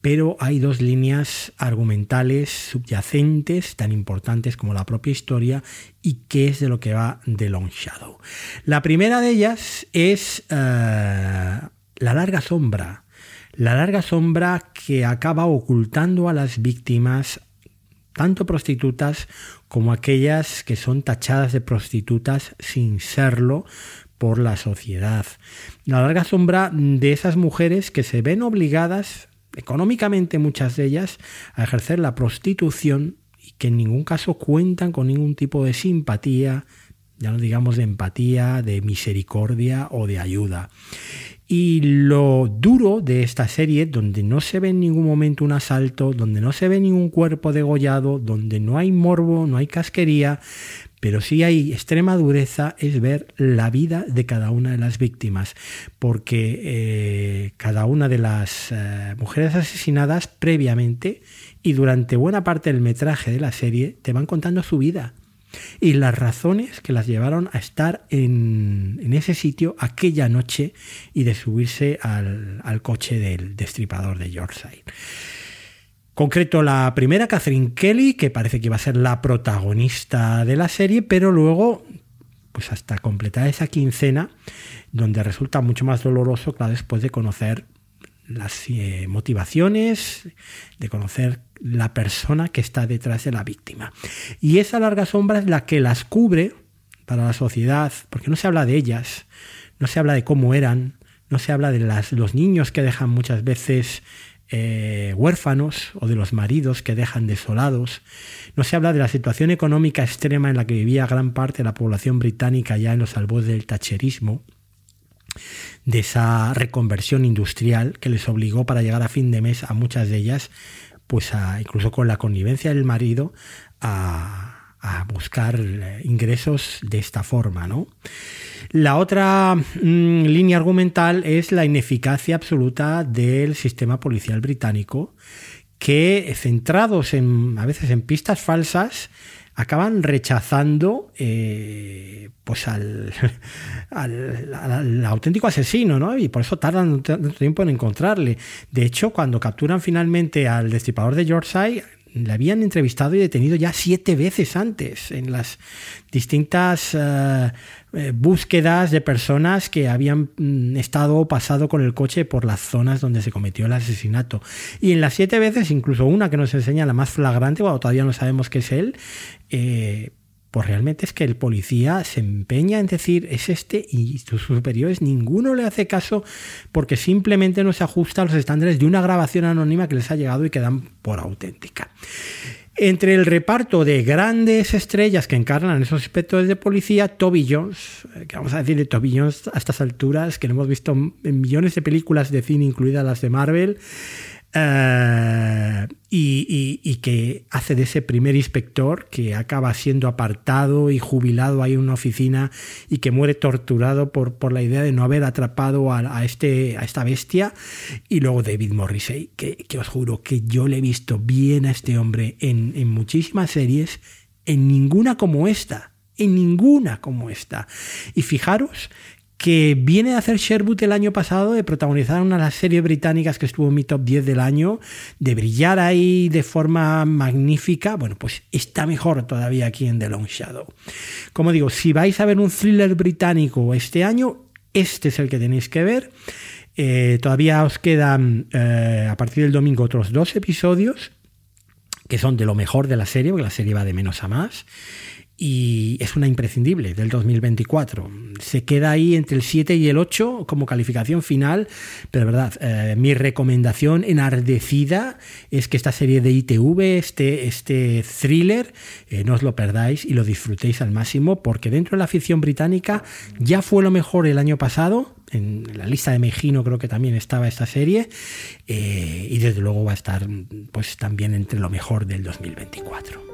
Speaker 1: pero hay dos líneas argumentales subyacentes tan importantes como la propia historia y qué es de lo que va de Long Shadow. La primera de ellas es eh, la larga sombra, la larga sombra que acaba ocultando a las víctimas, tanto prostitutas como aquellas que son tachadas de prostitutas sin serlo por la sociedad. La larga sombra de esas mujeres que se ven obligadas económicamente muchas de ellas, a ejercer la prostitución y que en ningún caso cuentan con ningún tipo de simpatía, ya no digamos de empatía, de misericordia o de ayuda. Y lo duro de esta serie, donde no se ve en ningún momento un asalto, donde no se ve ningún cuerpo degollado, donde no hay morbo, no hay casquería, pero sí hay extrema dureza es ver la vida de cada una de las víctimas, porque eh, cada una de las eh, mujeres asesinadas previamente y durante buena parte del metraje de la serie te van contando su vida y las razones que las llevaron a estar en, ese sitio aquella noche y de subirse al, al coche del destripador de Yorkshire. Concreto la primera, Catherine Kelly, que parece que va a ser la protagonista de la serie, pero luego, pues hasta completar esa quincena, donde resulta mucho más doloroso, claro, después de conocer las eh, motivaciones, de conocer la persona que está detrás de la víctima. Y esa larga sombra es la que las cubre para la sociedad, porque no se habla de ellas, no se habla de cómo eran, no se habla de las, los niños que dejan muchas veces eh, huérfanos o de los maridos que dejan desolados. No se habla de la situación económica extrema en la que vivía gran parte de la población británica ya en los albores del tacherismo, de esa reconversión industrial que les obligó para llegar a fin de mes a muchas de ellas, pues incluso con la connivencia del marido, a, buscar eh, ingresos de esta forma. ¿no? La otra mm, línea argumental es la ineficacia absoluta del sistema policial británico, que centrados en, a veces en pistas falsas, acaban rechazando eh, pues al, auténtico asesino, ¿no? Y por eso tardan tanto tiempo en encontrarle. De hecho, cuando capturan finalmente al destripador de Yorkshire, le habían entrevistado y detenido ya siete veces antes en las distintas eh, eh, búsquedas de personas que habían mm, estado o pasado con el coche por las zonas donde se cometió el asesinato. Y en las siete veces, incluso una que nos enseña la más flagrante, cuando todavía no sabemos qué es él, eh, pues realmente es que el policía se empeña en decir es este y sus superiores ninguno le hace caso porque simplemente no se ajusta a los estándares de una grabación anónima que les ha llegado y que dan por auténtica. Entre el reparto de grandes estrellas que encarnan esos inspectores de policía, Toby Jones, eh, que vamos a decir de Toby Jones a estas alturas, que lo hemos visto en millones de películas de cine, incluidas las de Marvel, eh, y, que hace de ese primer inspector que acaba siendo apartado y jubilado ahí en una oficina y que muere torturado por, por la idea de no haber atrapado a, este, a esta bestia. Y luego David Morrissey, que, que, os juro que yo le he visto bien a este hombre en, en muchísimas series, en ninguna como esta. En ninguna como esta. Y fijaros que viene de hacer Sherwood el año pasado, de protagonizar una de las series británicas que estuvo en mi top 10 del año, de brillar ahí de forma magnífica, bueno, pues está mejor todavía aquí en The Long Shadow. Como digo, si vais a ver un thriller británico este año, este es el que tenéis que ver. Eh, todavía os quedan eh, a partir del domingo otros dos episodios que son de lo mejor de la serie, porque la serie va de menos a más y es una imprescindible del 2024. Se queda ahí entre el 7 y el 8 como calificación final, pero de verdad, eh, mi recomendación enardecida es que esta serie de ITV, este, este thriller, eh, no os lo perdáis y lo disfrutéis al máximo, porque dentro de la ficción británica ya fue lo mejor el año pasado, en la lista de Mejino creo que también estaba esta serie eh, y desde luego va a estar pues también entre lo mejor del 2024.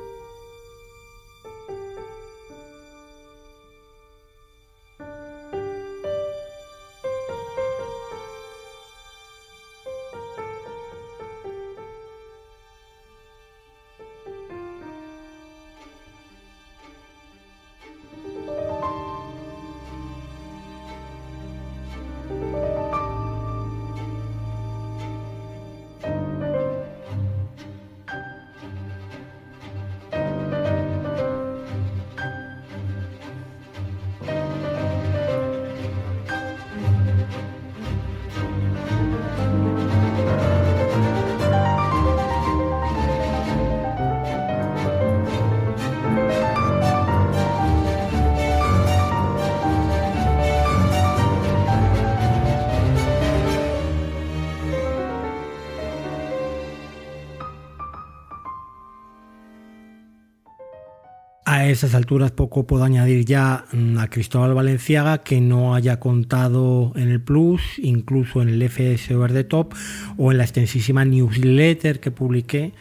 Speaker 1: A esas alturas poco puedo añadir ya mm, a Cristóbal Valenciaga que no haya contado en el Plus, incluso en el FS Over the Top o en la extensísima newsletter que publiqué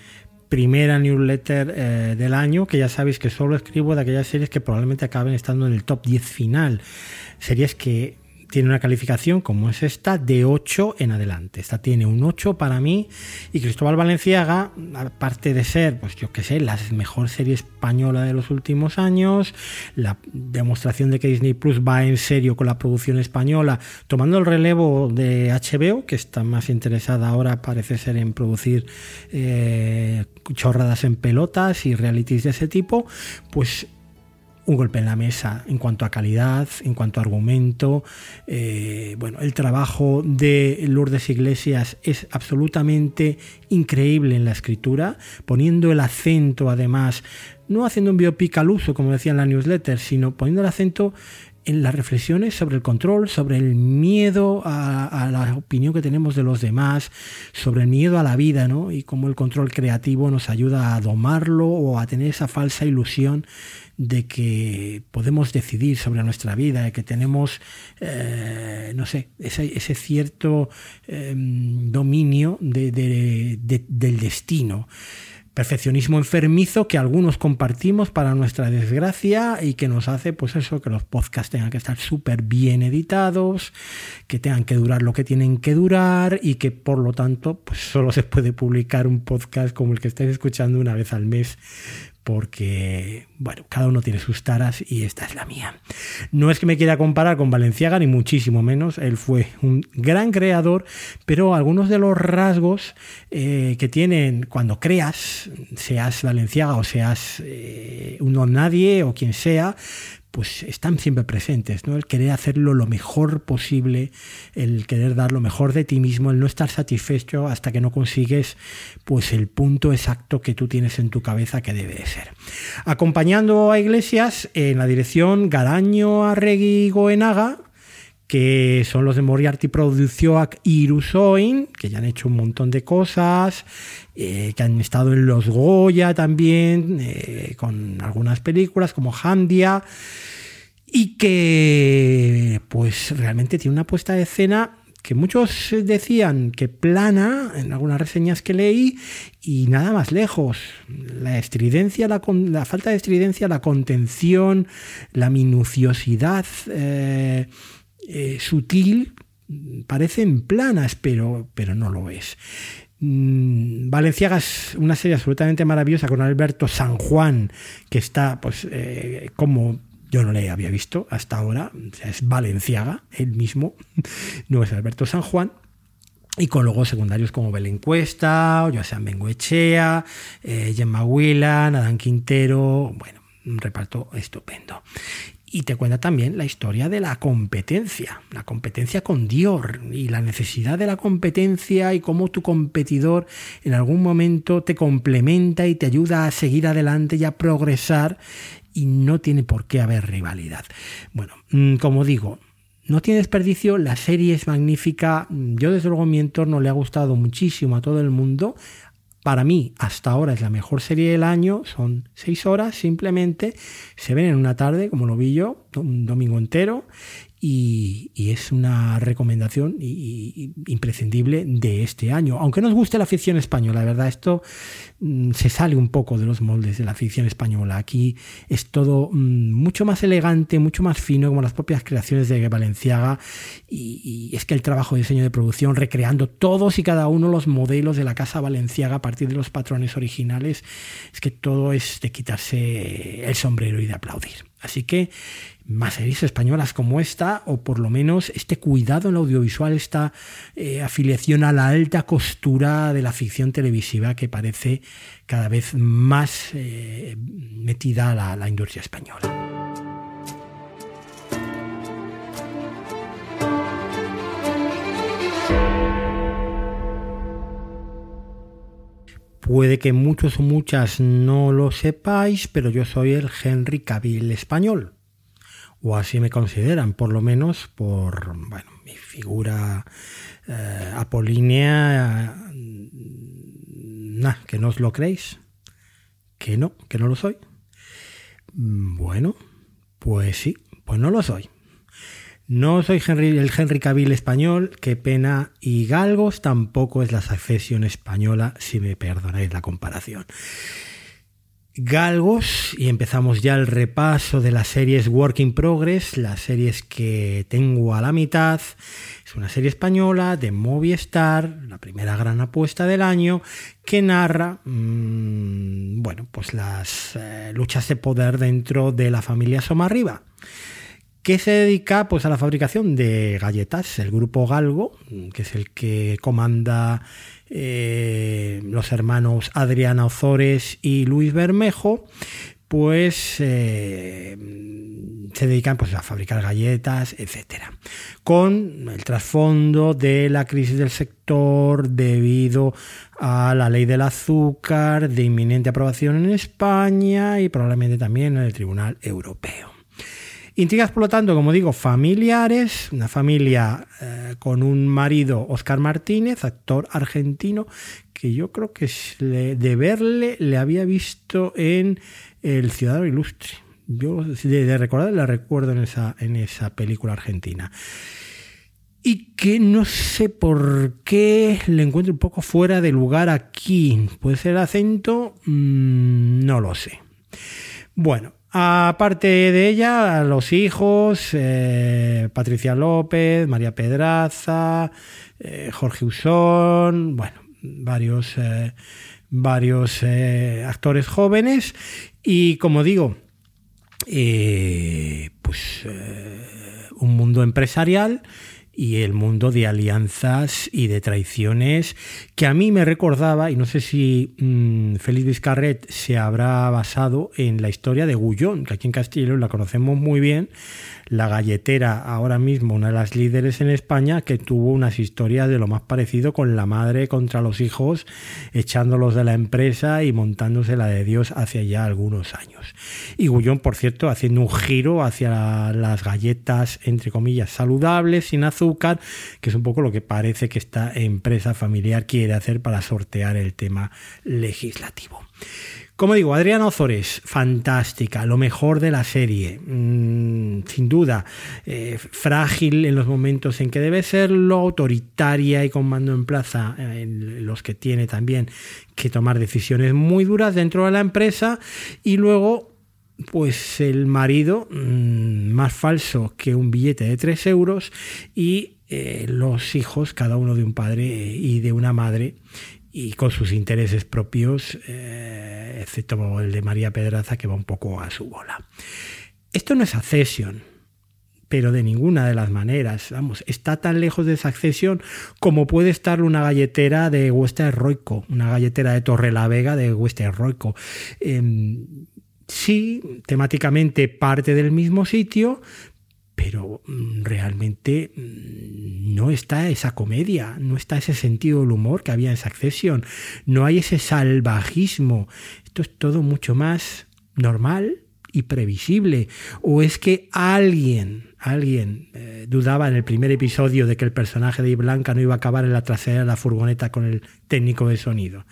Speaker 1: primera newsletter eh, del año, que ya sabéis que solo escribo de aquellas series que probablemente acaben estando en el top 10 final. Series que tiene una calificación como es esta de 8 en adelante. Esta tiene un 8 para mí y Cristóbal Valenciaga, aparte de ser, pues yo qué sé, la mejor serie española de los últimos años, la demostración de que Disney Plus va en serio con la producción española, tomando el relevo de HBO, que está más interesada ahora, parece ser en producir eh, chorradas en pelotas y realities de ese tipo, pues un golpe en la mesa en cuanto a calidad, en cuanto a argumento. Eh, bueno, el trabajo de Lourdes Iglesias es absolutamente increíble en la escritura, poniendo el acento además, no haciendo un biopic al uso, como decía en la newsletter, sino poniendo el acento en las reflexiones sobre el control, sobre el miedo a, la opinión que tenemos de los demás, sobre el miedo a la vida, ¿no? Y cómo el control creativo nos ayuda a domarlo o a tener esa falsa ilusión de que podemos decidir sobre nuestra vida, de que tenemos, eh, no sé, ese, cierto em, dominio del destino. Perfeccionismo enfermizo que algunos compartimos para nuestra desgracia y que nos hace pues eso que los podcasts tengan que estar súper bien editados que tengan que durar lo que tienen que durar y que por lo tanto pues solo se puede publicar un podcast como el que estáis escuchando una vez al mes porque, bueno, cada uno tiene sus taras y esta es la mía. No es que me quiera comparar con Valenciaga, ni muchísimo menos, él fue un gran creador, pero algunos de los rasgos eh, que tienen cuando creas, seas Valenciaga o seas eh, uno nadie o quien sea, pues están siempre presentes, ¿no? El querer hacerlo lo mejor posible, el querer dar lo mejor de ti mismo, el no estar satisfecho hasta que no consigues pues el punto exacto que tú tienes en tu cabeza que debe de ser. Acompañando a Iglesias en la dirección Garaño Arregui Goenaga, que son los de Moriarty Producioak y Irusoin, que ya han hecho un montón de cosas, eh, que han estado en los Goya también, eh, con algunas películas como Handia, y que pues realmente tiene una puesta de escena que muchos decían que plana en algunas reseñas que leí y nada más lejos. La estridencia, la, la falta de estridencia, la contención, la minuciosidad eh, eh, sutil parecen planas, pero, pero no lo es. Mm, Valenciaga es una serie absolutamente maravillosa con Alberto San Juan, que está pues eh, como yo no le había visto hasta ahora, es Valenciaga, él mismo, no es Alberto San Juan. Y con luego secundarios como Belén Cuesta, Josean Bengoechea, eh, Gemma Whelan, Adán Quintero, bueno, un reparto estupendo. Y te cuenta también la historia de la competencia, la competencia con Dior y la necesidad de la competencia y cómo tu competidor en algún momento te complementa y te ayuda a seguir adelante y a progresar y no tiene por qué haber rivalidad. Bueno, mm, como digo, no tiene desperdicio, la serie es magnífica, yo desde luego mi entorno le ha gustado muchísimo a todo el mundo. Para mí, hasta ahora es la mejor serie del año, son seis horas simplemente, se ven en una tarde, como lo vi yo, un domingo entero, y, es una recomendación imprescindible de este año. Aunque nos guste la ficción española, la verdad, esto mm, se sale un poco de los moldes de la ficción española. Aquí es todo mm, mucho más elegante, mucho más fino, como las propias creaciones de Valenciaga. Y, es que el trabajo de diseño de producción, recreando todos y cada uno los modelos de la casa Valenciaga a partir de los patrones originales, es que todo es de quitarse el sombrero y de aplaudir. Así que más series españolas como esta, o por lo menos este cuidado en el audiovisual, esta eh, afiliación a la alta costura de la ficción televisiva que parece cada vez más eh, metida a la industria española. Puede que muchos o muchas no lo sepáis, pero yo soy el Henry Cavill español o así me consideran, por lo menos por bueno, mi figura eh, apolínea. que no os lo creéis, que no, que no lo soy. Mm, bueno, pues sí, pues no lo soy. No soy Henry, el Henry Cavill español, qué pena, y Galgos tampoco es la Succession española, si me perdonáis la comparación. Galgos y empezamos ya el repaso de las series Work in Progress, las series que tengo a la mitad. Es una serie española de Movistar, la primera gran apuesta del año, que narra, mmm, bueno, pues las eh, luchas de poder dentro de la familia Somarriba que se dedica pues a la fabricación de galletas. El grupo Galgo, que es el que comanda eh, los hermanos Adriana Ozores y Luis Bermejo, pues eh, se dedican pues, a fabricar galletas, etcétera, con el trasfondo de la crisis del sector debido a la ley del azúcar de inminente aprobación en España y probablemente también en el Tribunal Europeo. Intrigas, por lo tanto, como digo, familiares, una familia eh, con un marido, Oscar Martínez, actor argentino, que yo creo que de verle le había visto en El Ciudadano Ilustre. Yo de, recordar la recuerdo en esa, en esa película argentina. Y que no sé por qué le encuentro un poco fuera de lugar aquí. ¿Puede ser el acento? Mm, no lo sé. Bueno, Aparte de ella, los hijos, eh, Patricia López, María Pedraza, eh, Jorge Usón, bueno, varios, eh, varios actores jóvenes. Y como digo, pues un mundo empresarial y el mundo de alianzas y de traiciones que a mí me recordaba, y no sé si mm, Félix Vizcarret se habrá basado en la historia de Gullón, que aquí en Castillo la conocemos muy bien, la galletera, ahora mismo una de las líderes en España, que tuvo unas historias de lo más parecido con la madre contra los hijos, echándolos de la empresa y montándose la de Dios hace ya algunos años. Y Gullón, por cierto, haciendo un giro hacia las galletas, entre comillas, saludables, sin azúcar, que es un poco lo que parece que esta empresa familiar quiere hacer para sortear el tema legislativo. Como digo, Adriana Ozores, fantástica, lo mejor de la serie, mm, sin duda, eh, frágil en los momentos en que debe serlo, autoritaria y con mando en plaza en los que tiene también que tomar decisiones muy duras dentro de la empresa. Y luego pues el marido mm, más falso que un billete de 3 euros y eh, los hijos, cada uno de un padre y de una madre y con sus intereses propios, eh, excepto el de María Pedraza, que va un poco a su bola. Esto no es accesión, pero de ninguna de las maneras. Vamos, está tan lejos de esa accesión como puede estar una galletera de Western Roico, una galletera de Torre la Vega de Western Roico. Em, sí, temáticamente parte del mismo sitio, pero mm, realmente mm, no está esa comedia, no está ese sentido del humor que había en Succession, no hay ese salvajismo. Esto es todo mucho más normal y previsible. ¿O es que alguien, alguien eh, dudaba en el primer episodio de que el personaje de Blanca no iba a acabar en la trasera de la furgoneta con el técnico de sonido?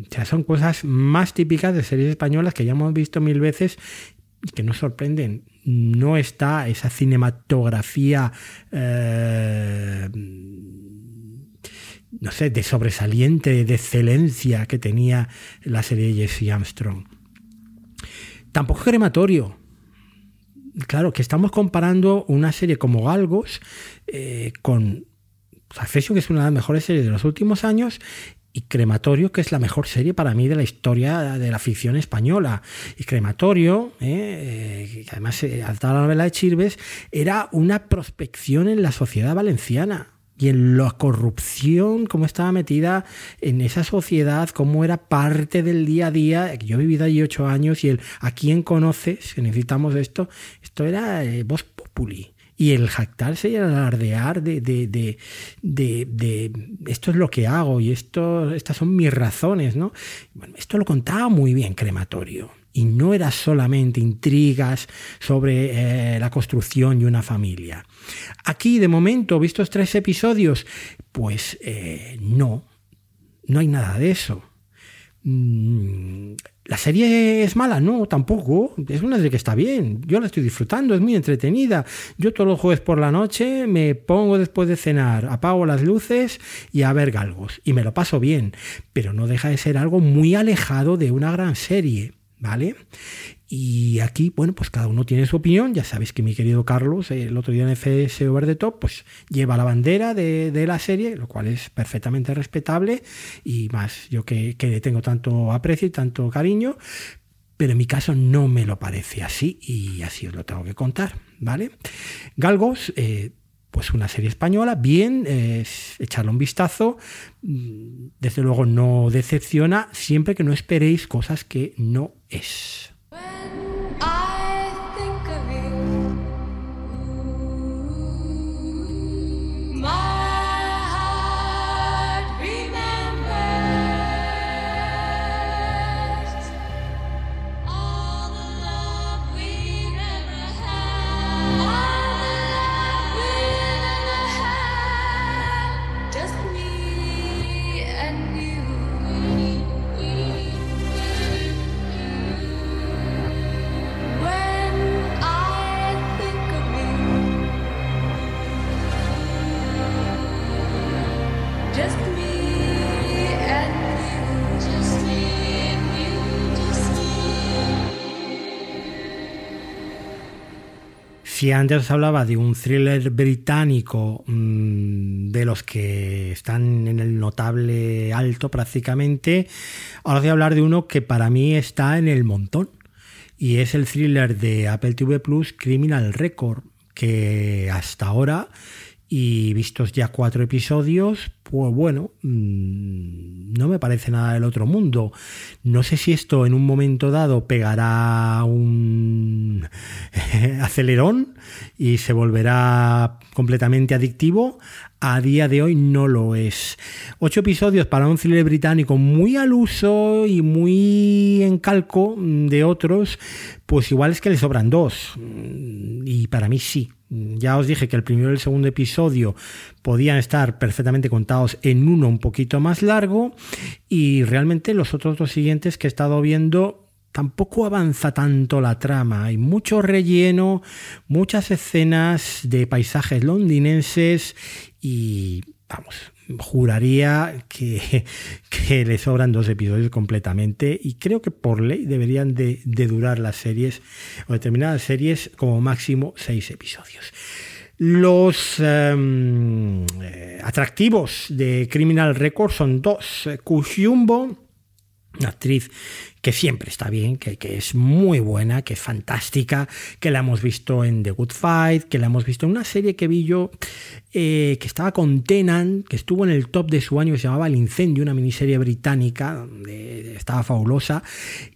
Speaker 1: O sea, son cosas más típicas de series españolas que ya hemos visto mil veces y que nos sorprenden no está esa cinematografía, eh, no sé, de sobresaliente, de excelencia que tenía la serie de Jesse Armstrong. Tampoco crematorio. Claro, que estamos comparando una serie como Galgos eh, con Succession, que es una de las mejores series de los últimos años, y Crematorio, que es la mejor serie para mí de la historia de la ficción española. Y Crematorio, eh, eh, además eh, hasta la novela de Chirves, era una prospección en la sociedad valenciana. Y en la corrupción, cómo estaba metida en esa sociedad, cómo era parte del día a día. Yo he vivido allí ocho años y el a quién conoces, que necesitamos esto, esto era voz populi y el jactarse y el alardear de, de, de, esto es lo que hago y esto, estas son mis razones, ¿no? Esto lo contaba muy bien Crematorio. Y no era solamente intrigas sobre eh, la construcción y una familia. Aquí, de momento, vistos tres episodios, pues eh, no, no hay nada de eso. Mm, ¿La serie es mala? No, tampoco. Es una serie que está bien. Yo la estoy disfrutando, es muy entretenida. Yo todos los jueves por la noche me pongo después de cenar, apago las luces y a ver galgos. Y me lo paso bien. Pero no deja de ser algo muy alejado de una gran serie. ¿Vale? Y aquí, bueno, pues cada uno tiene su opinión. Ya sabéis que mi querido Carlos, el otro día en FS Over the Top, pues lleva la bandera de, la serie, lo cual es perfectamente respetable. Y más, yo que, que tengo tanto aprecio y tanto cariño, pero en mi caso no me lo parece así y así os lo tengo que contar, ¿vale? Galgos, eh, pues una serie española, bien, echarle un vistazo, mm, desde luego no decepciona, siempre que no esperéis cosas que no es. Si antes hablaba de un thriller británico mm, de los que están en el notable alto prácticamente, ahora voy a hablar de uno que para mí está en el montón. Y es el thriller de Apple TV Plus Criminal Record, que hasta ahora y vistos ya cuatro episodios, pues bueno, mm, no me parece nada del otro mundo. No sé si esto en un momento dado pegará un acelerón y se volverá completamente adictivo. A día de hoy no lo es. Ocho episodios para un thriller británico muy al uso y muy en calco de otros, pues igual es que le sobran dos. Y para mí sí, ya os dije que el primero y el segundo episodio podían estar perfectamente contados en uno un poquito más largo y realmente los otros dos siguientes que he estado viendo tampoco avanza tanto la trama. Hay mucho relleno, muchas escenas de paisajes londinenses y vamos, juraría que, que, le sobran dos episodios completamente y creo que por ley deberían de, de durar las series o determinadas series como máximo seis episodios. Los um, atractivos de Criminal Record son dos. Kushumbo, actriz que siempre está bien, que, es muy buena, que es fantástica, que la hemos visto en The Good Fight, que la hemos visto en una serie que vi yo eh, que estaba con Tenan, que estuvo en el top de su año, que se llamaba El Incendio, una miniserie británica, donde estaba fabulosa,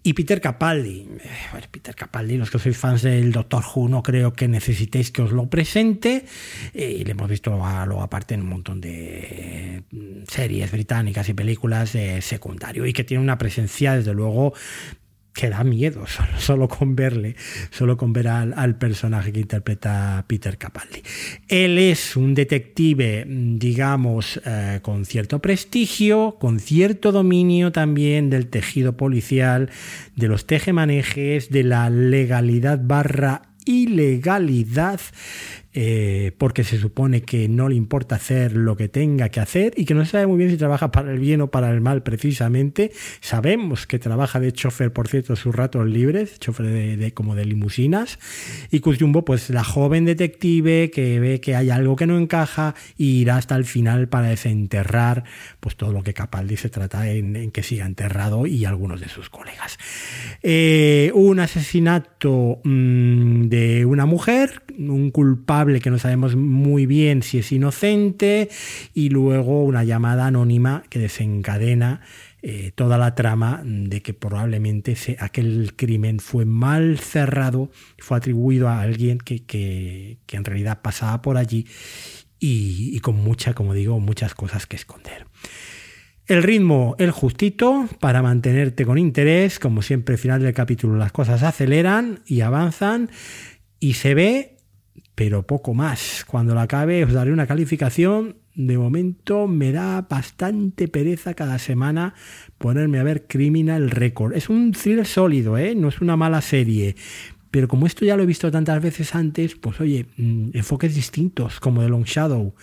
Speaker 1: y Peter Capaldi. Eh, Peter Capaldi, los que sois fans del Doctor Who, no creo que necesitéis que os lo presente, eh, y le hemos visto luego aparte en un montón de series británicas y películas secundario, y que tiene una presencia, desde luego, que da miedo solo, con verle, solo con ver al, al, personaje que interpreta Peter Capaldi. Él es un detective, digamos, eh, con cierto prestigio, con cierto dominio también del tejido policial, de los tejemanejes, de la legalidad barra ilegalidad eh, porque se supone que no le importa hacer lo que tenga que hacer y que no sabe muy bien si trabaja para el bien o para el mal precisamente. Sabemos que trabaja de chofer, por cierto, sus ratos libres, chofer de, como de limusinas. Y Kuzjumbo, pues la joven detective que ve que hay algo que no encaja y irá hasta el final para desenterrar pues todo lo que Capaldi se trata en, que siga enterrado y algunos de sus colegas. Eh, un asesinato mmm, de una mujer, un culpable que no sabemos muy bien si es inocente y luego una llamada anónima que desencadena eh, toda la trama de que probablemente aquel crimen fue mal cerrado, fue atribuido a alguien que, que, que en realidad pasaba por allí y, y, con mucha, como digo, muchas cosas que esconder. El ritmo, el justito, para mantenerte con interés, como siempre al final del capítulo las cosas aceleran y avanzan y se ve pero poco más. Cuando la acabe os daré una calificación. De momento me da bastante pereza cada semana ponerme a ver Criminal Record. Es un thriller sólido, ¿eh? no es una mala serie. Pero como esto ya lo he visto tantas veces antes, pues oye, mm, enfoques distintos, como The Long Shadow.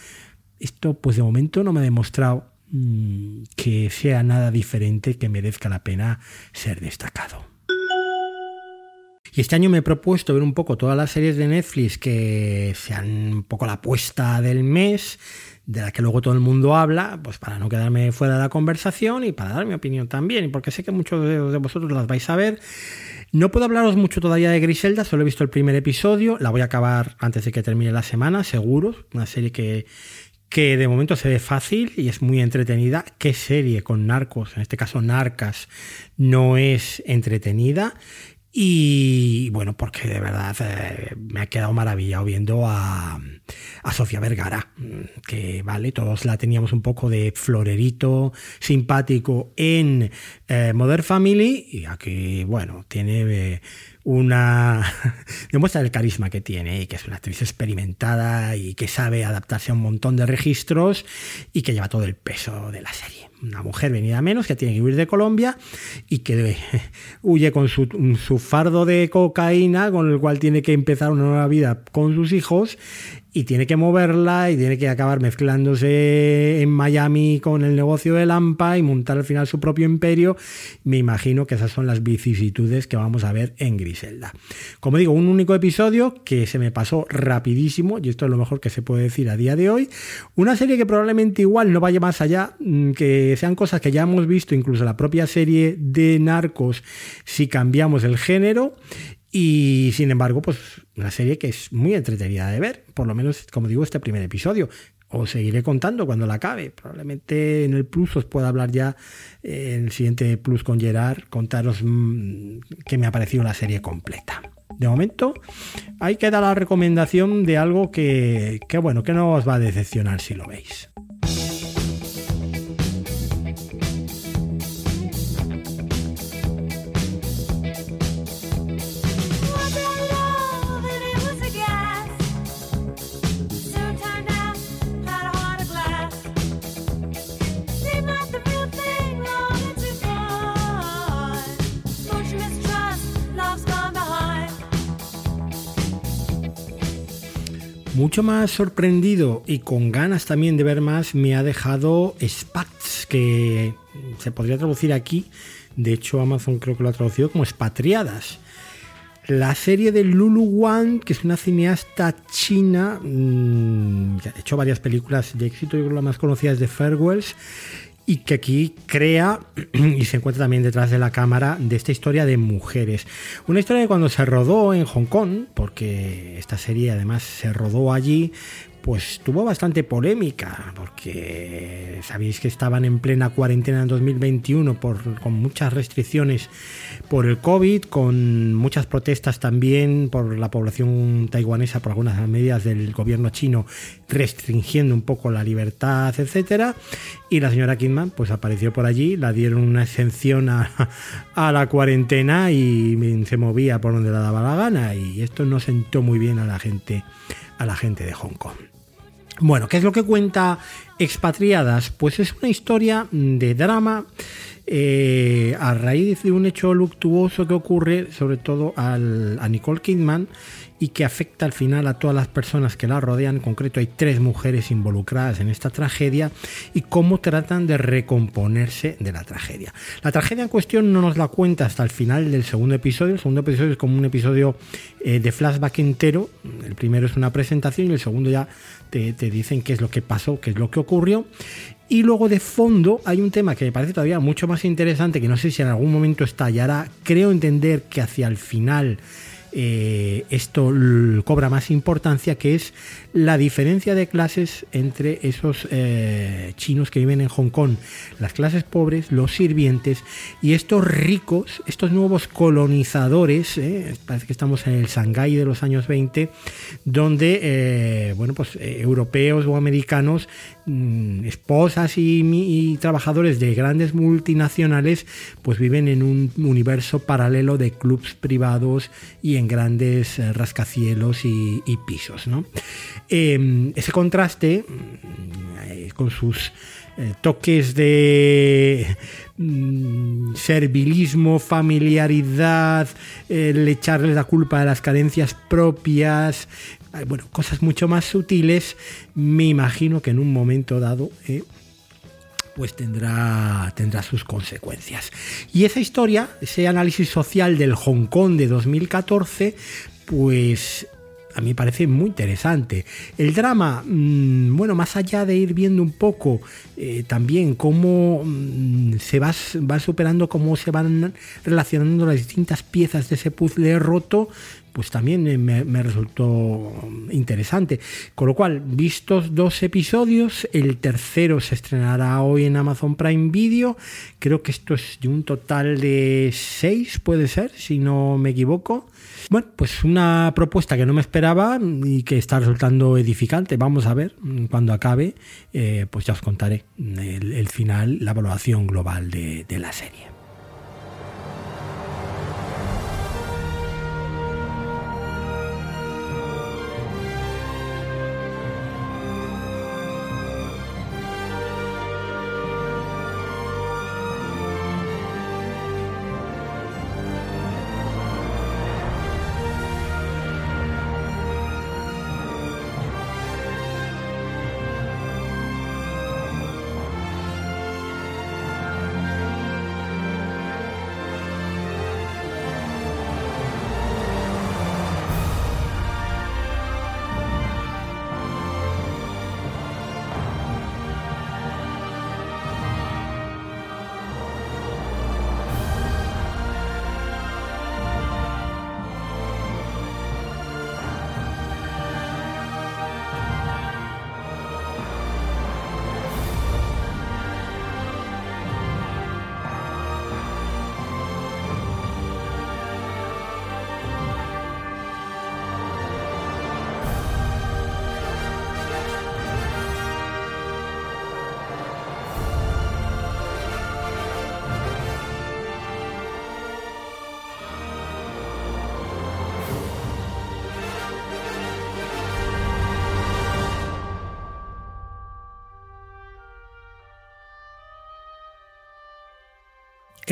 Speaker 1: Esto pues de momento no me ha demostrado mmm, que sea nada diferente que merezca la pena ser destacado. Y este año me he propuesto ver un poco todas las series de Netflix que sean un poco la apuesta del mes, de la que luego todo el mundo habla, pues para no quedarme fuera de la conversación y para dar mi opinión también, porque sé que muchos de vosotros las vais a ver. No puedo hablaros mucho todavía de Griselda, solo he visto el primer episodio, la voy a acabar antes de que termine la semana, seguro, una serie que, que de momento se ve fácil y es muy entretenida. ¿Qué serie con narcos, en este caso narcas, no es entretenida? Y bueno, porque de verdad eh, me ha quedado maravillado viendo a, a, Sofía Vergara, que vale, todos la teníamos un poco de florerito simpático en eh, Modern Family, y aquí, bueno, tiene eh, una. demuestra el carisma que tiene y que es una actriz experimentada y que sabe adaptarse a un montón de registros y que lleva todo el peso de la serie una mujer venida menos que tiene que huir de Colombia y que huye con su, fardo de cocaína con el cual tiene que empezar una nueva vida con sus hijos y tiene que moverla y tiene que acabar mezclándose en Miami con el negocio de Lampa y montar al final su propio imperio. Me imagino que esas son las vicisitudes que vamos a ver en Griselda. Como digo, un único episodio que se me pasó rapidísimo y esto es lo mejor que se puede decir a día de hoy. Una serie que probablemente igual no vaya más allá, mm, que sean cosas que ya hemos visto, incluso la propia serie de Narcos, si cambiamos el género Y sin embargo, pues una serie que es muy entretenida de ver, por lo menos, como digo, este primer episodio. Os seguiré contando cuando la acabe. Probablemente en el Plus os pueda hablar ya eh, en el siguiente Plus con Gerard, contaros mmm, que me ha parecido la serie completa. De momento, hay que dar la recomendación de algo que, que bueno, que no os va a decepcionar si lo veis. Mucho más sorprendido y con ganas también de ver más me ha dejado Spats, que se podría traducir aquí. De hecho, Amazon creo que lo ha traducido como expatriadas. La serie de Lulu Wang, que es una cineasta china, mmm, ha hecho varias películas de éxito, yo creo que la más conocida es de Farewells, y que aquí crea y se encuentra también detrás de la cámara de esta historia de mujeres. Una historia que cuando se rodó en Hong Kong, porque esta serie además se rodó allí, pues tuvo bastante polémica, porque sabéis que estaban en plena cuarentena en 2021 por, con muchas restricciones por el COVID, con muchas protestas también por la población taiwanesa, por algunas medidas del gobierno chino restringiendo un poco la libertad, etcétera. Y la señora Kidman pues apareció por allí, la dieron una exención a, a la cuarentena y se movía por donde le daba la gana. Y esto no sentó muy bien a la gente, a la gente de Hong Kong. Bueno, ¿qué es lo que cuenta Expatriadas? Pues es una historia de drama eh, a raíz de un hecho luctuoso que ocurre sobre todo al, a Nicole Kidman y que afecta al final a todas las personas que la rodean. En concreto hay tres mujeres involucradas en esta tragedia y cómo tratan de recomponerse de la tragedia. La tragedia en cuestión no nos la cuenta hasta el final del segundo episodio. El segundo episodio es como un episodio eh, de flashback entero. El primero es una presentación y el segundo ya te, te dicen qué es lo que pasó, qué es lo que ocurrió. Y luego de fondo hay un tema que me parece todavía mucho más interesante, que no sé si en algún momento estallará. Creo entender que hacia el final eh, esto cobra más importancia, que es la diferencia de clases entre esos eh, chinos que viven en Hong Kong, las clases pobres, los sirvientes y estos ricos, estos nuevos colonizadores, eh, parece que estamos en el Shanghái de los años 20, donde, bueno, pues europeos o americanos, mm, esposas y, y trabajadores de grandes multinacionales, pues viven en un universo paralelo de clubs privados y en grandes eh, rascacielos y, pisos, ¿no? Eh, ese contraste eh, con sus eh, toques de mm, servilismo, familiaridad, el echarles la culpa de las carencias propias, bueno, cosas mucho más sutiles, me imagino que en un momento dado pues tendrá, tendrá sus consecuencias. Y esa historia, ese análisis social del Hong Kong de 2014, pues a mí parece muy interesante. El drama, mmm, bueno, más allá de ir viendo un poco eh, también cómo mmm, se va, va, superando, cómo se van relacionando las distintas piezas de ese puzzle roto, pues también me, me, resultó interesante. Con lo cual, vistos dos episodios, el tercero se estrenará hoy en Amazon Prime Video. Creo que esto es de un total de seis, puede ser, si no me equivoco. Bueno, pues una propuesta que no me esperaba y que está resultando edificante. Vamos a ver cuando acabe, eh, pues ya os contaré el, final, la evaluación global de la serie.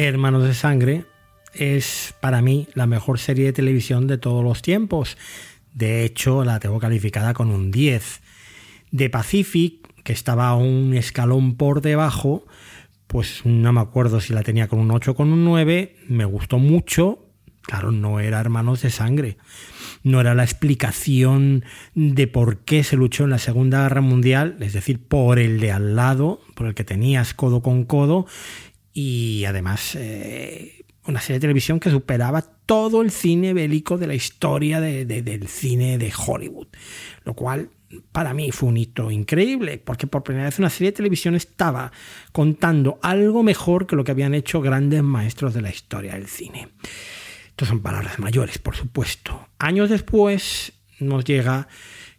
Speaker 1: Hermanos de Sangre es para mí la mejor serie de televisión de todos los tiempos. De hecho, la tengo calificada con un 10. De Pacific, que estaba un escalón por debajo, pues no me acuerdo si la tenía con un 8 o con un 9, me gustó mucho, claro, no era Hermanos de Sangre, no era la explicación de por qué se luchó en la Segunda Guerra Mundial, es decir, por el de al lado, por el que tenías codo con codo, y además eh, una serie de televisión que superaba todo el cine bélico de la historia del cine de Hollywood, lo cual para mí fue un hito increíble, porque por primera vez una serie de televisión estaba contando algo mejor que lo que habían hecho grandes maestros de la historia del cine. Estas son palabras mayores, por supuesto. Años después nos llega,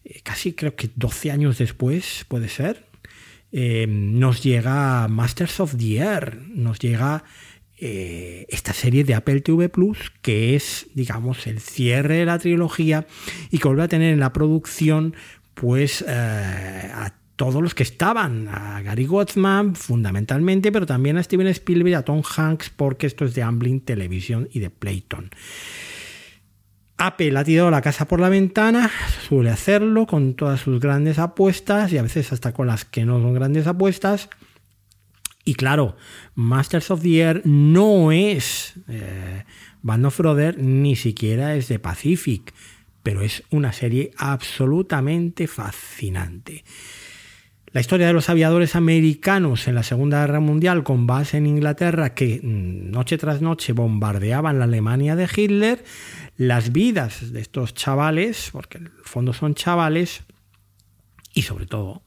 Speaker 1: eh, casi creo que 12 años después, puede ser, eh, nos llega Masters of the Air, nos llega eh, esta serie de Apple TV Plus, que es, digamos, el cierre de la trilogía y que vuelve a tener en la producción pues eh, a todos los que estaban, a Gary Gottman fundamentalmente, pero también a Steven Spielberg a Tom Hanks, porque esto es de Amblin Television y de Playton. Apple ha tirado la casa por la ventana, suele hacerlo con todas sus grandes apuestas y a veces hasta con las que no son grandes apuestas. Y claro, Masters of the Air no es eh, Band of ni siquiera es de Pacific pero es una serie absolutamente fascinante. La historia de los aviadores americanos en la Segunda Guerra Mundial con base en Inglaterra que mm, noche tras noche bombardeaban la Alemania de Hitler, las vidas de estos chavales, porque en el fondo son chavales, y sobre todo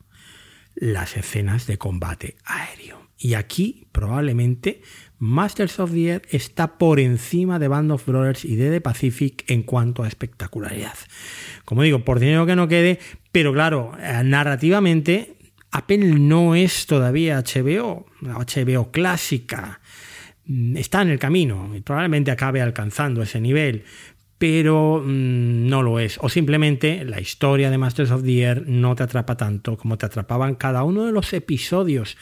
Speaker 1: las escenas de combate aéreo. Y aquí probablemente Masters of the Air está por encima de Band of Brothers y de The Pacific en cuanto a espectacularidad. Como digo, por dinero que no quede, pero claro, eh, narrativamente Apple no es todavía HBO, HBO clásica. Mm, está en el camino y probablemente acabe alcanzando ese nivel, pero mm, no lo es. O simplemente la historia de Masters of the Air no te atrapa tanto como te atrapaban cada uno de los episodios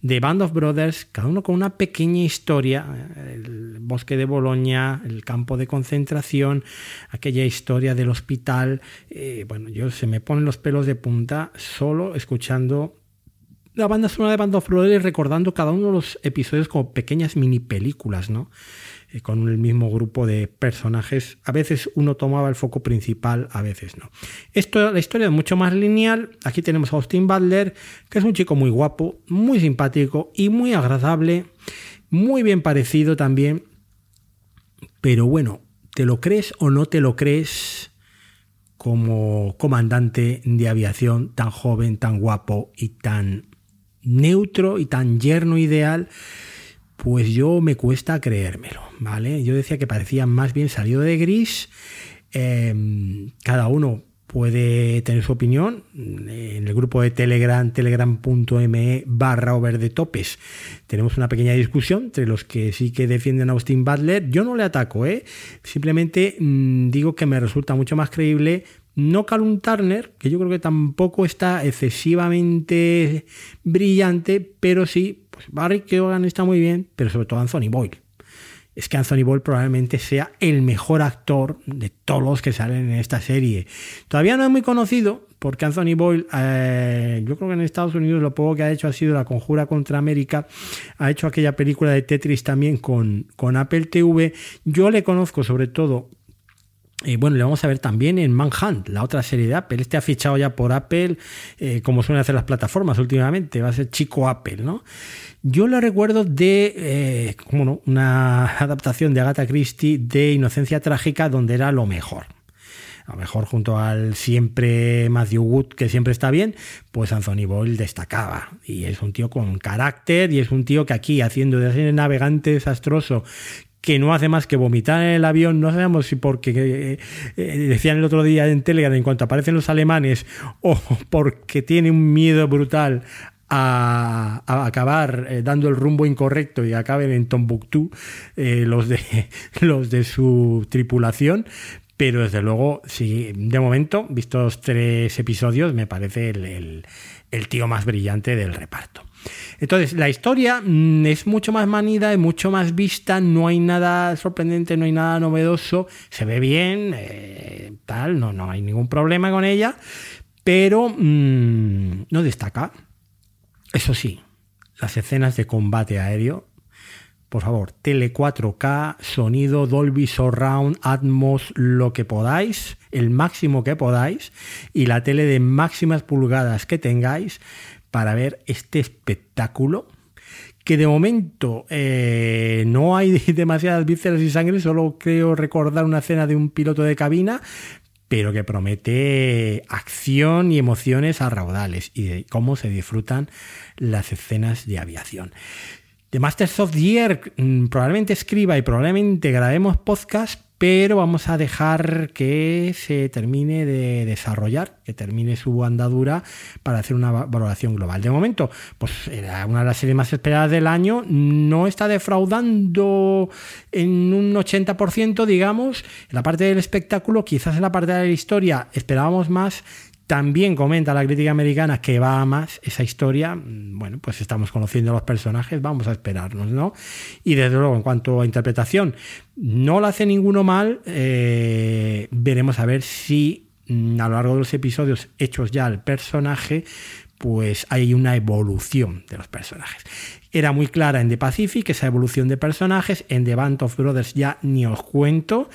Speaker 1: de Band of Brothers, cada uno con una pequeña historia. El bosque de Boloña, el campo de concentración, aquella historia del hospital. Eh, bueno, yo se me ponen los pelos de punta solo escuchando la banda sonora de Band of Brothers recordando cada uno de los episodios como pequeñas mini películas, ¿no? Con el mismo grupo de personajes. A veces uno tomaba el foco principal, a veces no. Esto, la historia es mucho más lineal. Aquí tenemos a Austin Butler, que es un chico muy guapo, muy simpático y muy agradable, muy bien parecido también. Pero bueno, ¿te lo crees o no te lo crees? como comandante de aviación tan joven, tan guapo y tan neutro y tan yerno ideal pues yo me cuesta creérmelo, ¿vale? Yo decía que parecía más bien salido de gris. Em, cada uno puede tener su opinión. En el grupo de Telegram, telegram.me barra over de topes, tenemos una pequeña discusión entre los que sí que defienden a Austin Butler. Yo no le ataco, ¿eh? Simplemente mm, digo que me resulta mucho más creíble no Calum Turner, que yo creo que tampoco está excesivamente brillante, pero sí pues Barry Keoghan está muy bien, pero sobre todo Anthony Boyle. Es que Anthony Boyle probablemente sea el mejor actor de todos los que salen en esta serie. Todavía no es muy conocido, porque Anthony Boyle, eh, yo creo que en Estados Unidos lo poco que ha hecho ha sido La Conjura contra América, ha hecho aquella película de Tetris también con, con Apple TV. Yo le conozco sobre todo bueno, le vamos a ver también en Manhunt, la otra serie de Apple. Este ha fichado ya por Apple, eh, como suelen hacer las plataformas últimamente. Va a ser chico Apple, ¿no? Yo le recuerdo de, eh, una adaptación de Agatha Christie de Inocencia Trágica, donde era lo mejor. A lo mejor junto al siempre Matthew Wood, que siempre está bien, pues Anthony Boyle destacaba. Y es un tío con carácter y es un tío que aquí, haciendo de navegante desastroso que no hace más que vomitar en el avión, no sabemos si porque eh, eh, decían el otro día en Telegram en cuanto aparecen los alemanes o porque tiene un miedo brutal a, acabar eh, dando el rumbo incorrecto y acaben en Tombuctú los, de, los de su tripulación. Pero desde luego, sí, de momento, vistos tres episodios, me parece el tío más brillante del reparto. Entonces, la historia mm, es mucho más manida, es mucho más vista, no hay nada sorprendente, no hay nada novedoso, se ve bien, eh, tal, no, no hay ningún problema con ella, pero mm, no destaca. Eso sí, las escenas de combate aéreo por favor, tele 4K, sonido Dolby Surround, Atmos, lo que podáis, el máximo que podáis, y la tele de máximas pulgadas que tengáis para ver este espectáculo que de momento eh, no hay demasiadas vísceras y sangre, solo creo recordar una escena de un piloto de cabina, pero que promete acción y emociones a raudales y de cómo se disfrutan las escenas de aviación. The Masters of the Year mm, probablemente escriba y probablemente grabemos podcast, pero vamos a dejar que se termine de desarrollar, que termine su andadura para hacer una valoración global. De momento, pues era una de las series más esperadas del año, no está defraudando en un 80%, digamos, en la parte del espectáculo, quizás en la parte de la historia esperábamos más también comenta la crítica americana que va a más esa historia. Mm, bueno, pues estamos conociendo los personajes, vamos a esperarnos, ¿no? Y desde luego, en cuanto a interpretación, no lo hace ninguno mal. Eh, veremos a ver si mm, a lo largo de los episodios hechos ya al personaje, pues hay una evolución de los personajes. Era muy clara en The Pacific esa evolución de personajes, en The Band of Brothers ya ni os cuento,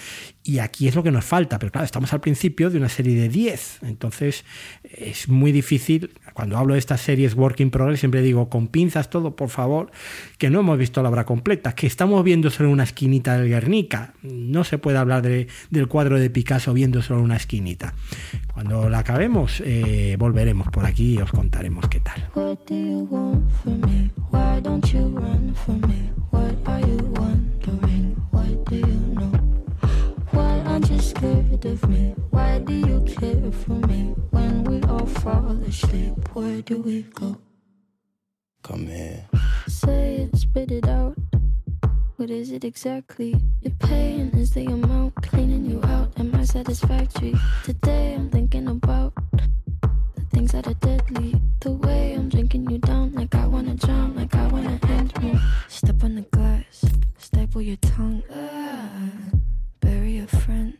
Speaker 1: y aquí es lo que nos falta, pero claro, estamos al principio de una serie de 10, entonces es muy difícil, cuando hablo de estas series Work in Progress siempre digo, con pinzas todo, por favor, que no hemos visto la obra completa, que estamos viendo solo una esquinita del Guernica, no se puede hablar del cuadro de Picasso viendo solo una esquinita. Cuando la acabemos, eh, volveremos por aquí y os contaremos qué tal. What wondering? Scared of me? Why do you care for me? When we all fall asleep, where do we go? Come here. Say it, spit it out. What is it exactly? Your pain is the amount cleaning you out. Am I satisfactory? Today I'm thinking about the things that are deadly. The way I'm drinking you down, like I wanna drown, like I wanna end me. Step on the glass, staple your tongue. Ah, bury a friend,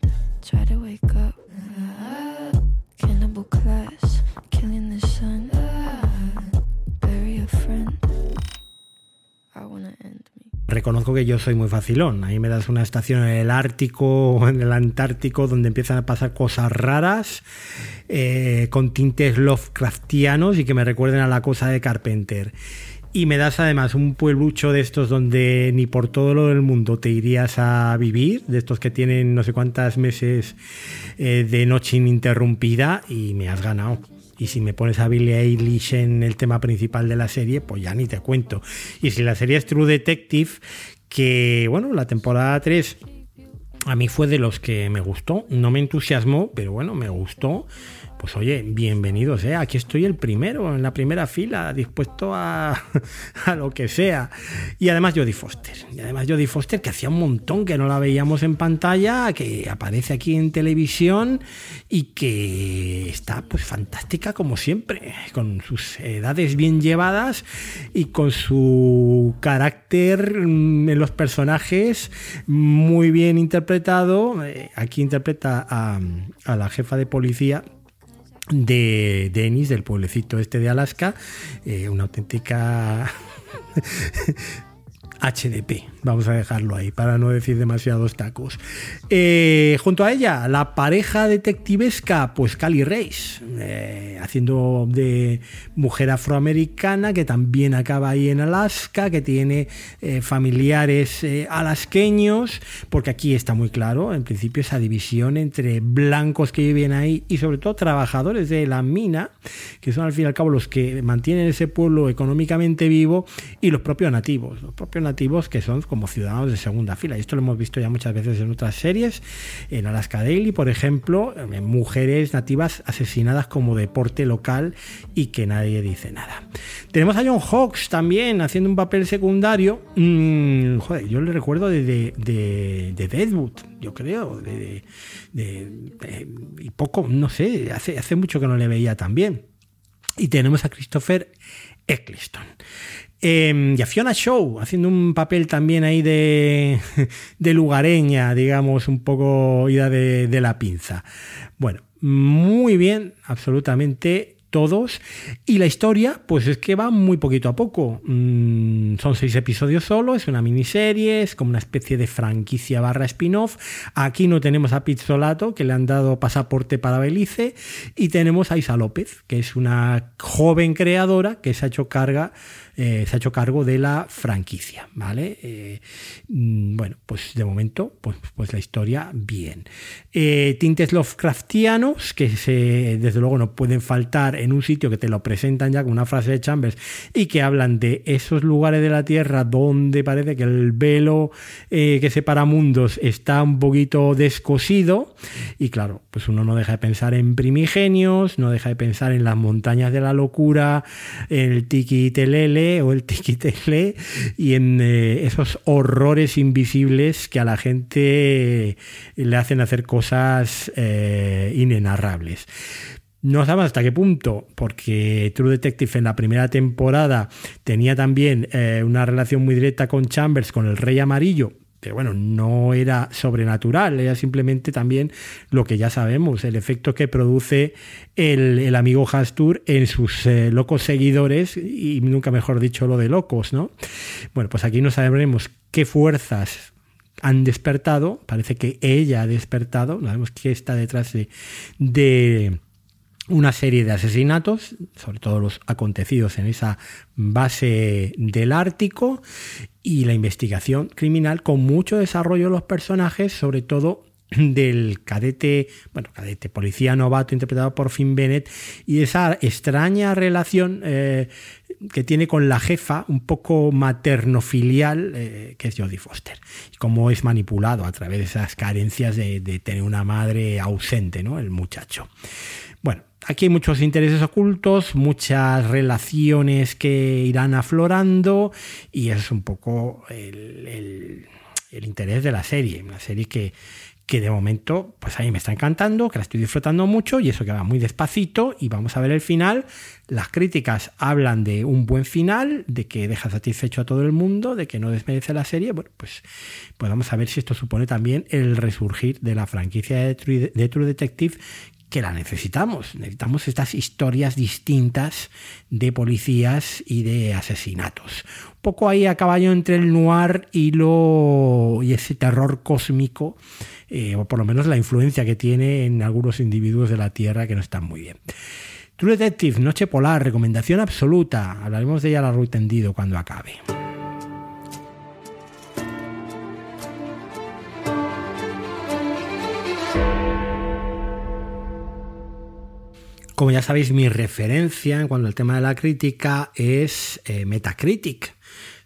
Speaker 1: reconozco que yo soy muy facilón. Ahí me das una estación en el Ártico o en el Antártico donde empiezan a pasar cosas raras eh, con tintes Lovecraftianos y que me recuerden a la cosa de Carpenter. Y me das además un pueblucho de estos donde ni por todo lo del mundo te irías a vivir, de estos que tienen no sé cuántas meses eh, de noche ininterrumpida y me has ganado. Y si me pones a Billie Eilish en el tema principal de la serie, pues ya ni te cuento. Y si la serie es True Detective, que bueno, la temporada 3 a mí fue de los que me gustó. No me entusiasmó, pero bueno, me gustó pues oye, bienvenidos, ¿eh? aquí estoy el primero, en la primera fila, dispuesto a, a, lo que sea. Y además Jodie Foster, y además Jodie Foster, que hacía un montón que no la veíamos en pantalla, que aparece aquí en televisión y que está pues fantástica como siempre, con sus edades bien llevadas y con su carácter mm, en los personajes muy bien interpretado. Eh, aquí interpreta a, a la jefa de policía de Denis, del pueblecito este de Alaska, eh, una auténtica HDP, vamos a dejarlo ahí para no decir demasiados tacos. Eh, junto a ella, la pareja detectivesca, pues Cali Reis, eh, haciendo de mujer afroamericana que también acaba ahí en Alaska, que tiene eh, familiares alasqueños, porque aquí está muy claro, en principio, esa división entre blancos que viven ahí y sobre todo trabajadores de la mina, que son al fin y al cabo los que mantienen ese pueblo económicamente vivo, y los propios nativos, los propios nativos que son como ciudadanos de segunda fila. Y esto lo hemos visto ya muchas veces en otras series. En Alaska Daily, por ejemplo, eh, mujeres nativas asesinadas como deporte local y que nadie dice nada. Tenemos a John Hawks también haciendo un papel secundario. Mm, joder, yo le recuerdo de, de, de, Deadwood, yo creo. De, y poco, no sé, hace, hace mucho que no le veía también. Y tenemos a Christopher Eccleston. Eh, y a Fiona Show, haciendo un papel también ahí de, de lugareña, digamos, un poco ida de, de la pinza. Bueno, muy bien, absolutamente todos. Y la historia, pues es que va muy poquito a poco. Mm, son seis episodios solo, es una miniserie, es como una especie de franquicia barra spin-off. Aquí no tenemos a Pizzolato, que le han dado pasaporte para Belice, y tenemos a Isa López, que es una joven creadora que se ha hecho carga eh, se ha hecho cargo de la franquicia, ¿vale? Eh, mm, bueno, pues de momento, pues, pues la historia bien. Eh, tintes Lovecraftianos, que se, desde luego no pueden faltar en un sitio que te lo presentan ya con una frase de Chambers y que hablan de esos lugares de la Tierra donde parece que el velo que separa mundos está un poquito descosido y claro, pues uno no deja de pensar en primigenios, no deja de pensar en las montañas de la locura, en el tiki telele, o el tiquitele y en eh, esos horrores invisibles que a la gente le hacen hacer cosas eh, inenarrables. No sabemos hasta qué punto, porque True Detective en la primera temporada tenía también eh, una relación muy directa con Chambers, con el Rey Amarillo, pero bueno, no era sobrenatural, era simplemente también lo que ya sabemos, el efecto que produce el, amigo Hastur en sus eh, locos seguidores, y nunca mejor dicho lo de locos, ¿no? Bueno, pues aquí no sabremos qué fuerzas han despertado, parece que ella ha despertado, no sabemos qué está detrás de una serie de asesinatos, sobre todo los acontecidos en esa base del Ártico, y la investigación criminal con mucho desarrollo de los personajes, sobre todo del cadete, bueno, cadete policía novato interpretado por Finn Bennett y esa extraña relación eh, que tiene con la jefa, un poco materno-filial, eh, que es Jodie Foster, y cómo es manipulado a través de esas carencias de, de tener una madre ausente, ¿no? El muchacho. Aquí hay muchos intereses ocultos, muchas relaciones que irán aflorando y eso es un poco el, interés de la serie. Una serie que, que de momento, pues a mí me está encantando, que la estoy disfrutando mucho y eso que va muy despacito y vamos a ver el final. Las críticas hablan de un buen final, de que deja satisfecho a todo el mundo, de que no desmerece la serie. Bueno, pues, pues vamos a ver si esto supone también el resurgir de la franquicia de True Detective que la necesitamos. Necesitamos estas historias distintas de policías y de asesinatos. Un poco ahí a caballo entre el noir y, lo, y ese terror cósmico, eh, o por lo menos la influencia que tiene en algunos individuos de la Tierra que no están muy bien. True Detective, Noche Polar, recomendación absoluta. Hablaremos de ella a largo y tendido cuando acabe. Como ya sabéis, mi referencia en cuanto al tema de la crítica es eh, Metacritic.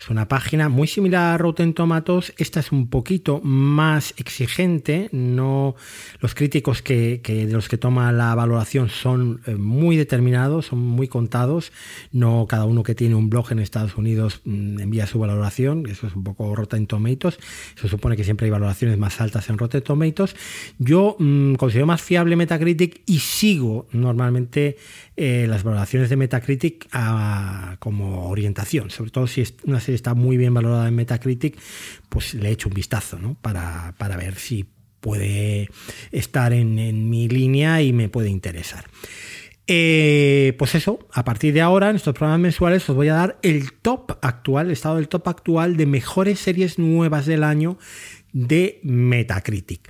Speaker 1: Es una página muy similar a Rotten Tomatoes. Esta es un poquito más exigente. No, los críticos que, de los que toma la valoración son eh, muy determinados, son muy contados. No cada uno que tiene un blog en Estados Unidos mm, envía su valoración. Eso es un poco Rotten Tomatoes. Se supone que siempre hay valoraciones más altas en Rotten Tomatoes. Yo mm, considero más fiable Metacritic y sigo normalmente eh, las valoraciones de Metacritic ah, como orientación, sobre todo si es una serie está muy bien valorada en Metacritic, pues le he hecho un vistazo ¿no? para, ver si puede estar en, mi línea y me puede interesar. Eh, pues eso, a partir de ahora, en estos programas mensuales, os voy a dar el top actual, el estado del top actual de mejores series nuevas del año de Metacritic.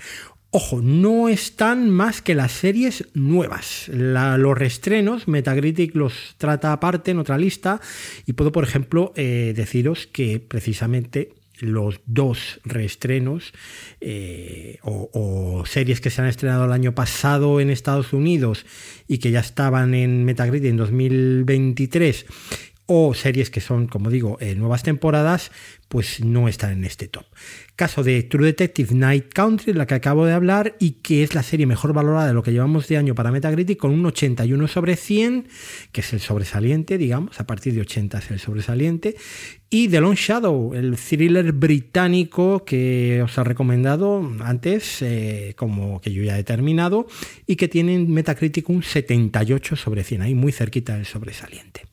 Speaker 1: Ojo, no están más que las series nuevas. los restrenos, Metacritic los trata aparte en otra lista y puedo, por ejemplo, eh, deciros que precisamente los dos reestrenos eh, o, o, series que se han estrenado el año pasado en Estados Unidos y que ya estaban en Metacritic en 2023 o series que son, como digo, eh, nuevas temporadas, pues no están en este top. Caso de True Detective Night Country, la que acabo de hablar, y que es la serie mejor valorada de lo que llevamos de año para Metacritic, con un 81 sobre 100, que es el sobresaliente, digamos, a partir de 80 es el sobresaliente, y The Long Shadow, el thriller británico que os he recomendado antes, eh, como que yo ya he terminado, y que tiene en Metacritic un 78 sobre 100, ahí muy cerquita del sobresaliente.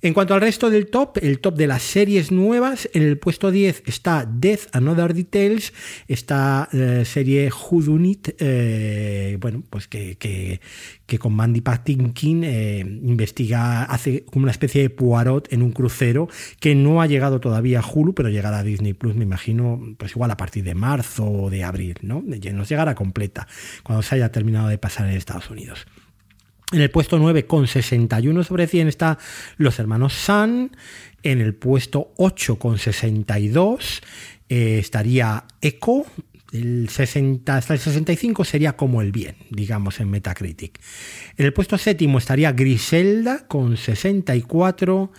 Speaker 1: En cuanto al resto del top, el top de las series nuevas, en el puesto 10 está Death and Other Details, esta eh, serie Hudunit, eh, bueno, pues que, que, con Mandy Patinkin eh, investiga, hace como una especie de Poirot en un crucero que no ha llegado todavía a Hulu, pero llegará a Disney Plus, me imagino, pues igual a partir de marzo o de abril, ¿no? Nos llegará completa cuando se haya terminado de pasar en Estados Unidos. En el puesto 9 con 61 sobre 100 está Los Hermanos San. En el puesto 8 con 62 eh, estaría Echo. El 60, hasta el 65 sería como el bien, digamos, en Metacritic. En el puesto séptimo estaría Griselda con 64.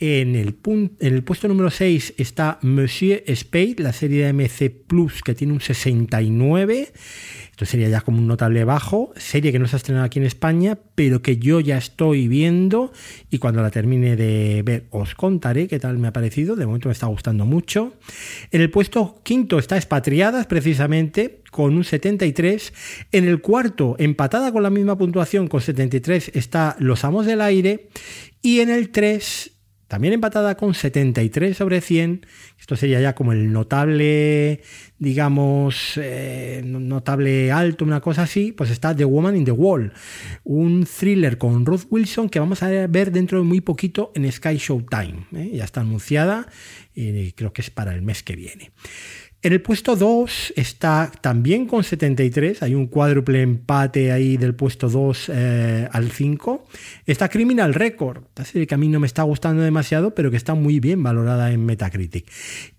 Speaker 1: En el, en el, puesto número 6 está Monsieur Spade, la serie de MC Plus, que tiene un 69. Esto sería ya como un notable bajo. Serie que no se ha estrenado aquí en España, pero que yo ya estoy viendo y cuando la termine de ver os contaré qué tal me ha parecido. De momento me está gustando mucho. En el puesto quinto está Expatriadas, precisamente, con un 73. En el cuarto, empatada con la misma puntuación, con 73, está Los Amos del Aire. Y en el 3 también empatada con 73 sobre 100. Esto sería ya como el notable, digamos, eh, notable alto, una cosa así. Pues está The Woman in the Wall, un thriller con Ruth Wilson que vamos a ver dentro de muy poquito en Sky Showtime. ¿eh? Ya está anunciada y creo que es para el mes que viene. En el puesto 2 está también con 73, hay un cuádruple empate ahí del puesto 2 eh, al 5. Está Criminal Record, serie que a mí no me está gustando demasiado, pero que está muy bien valorada en Metacritic.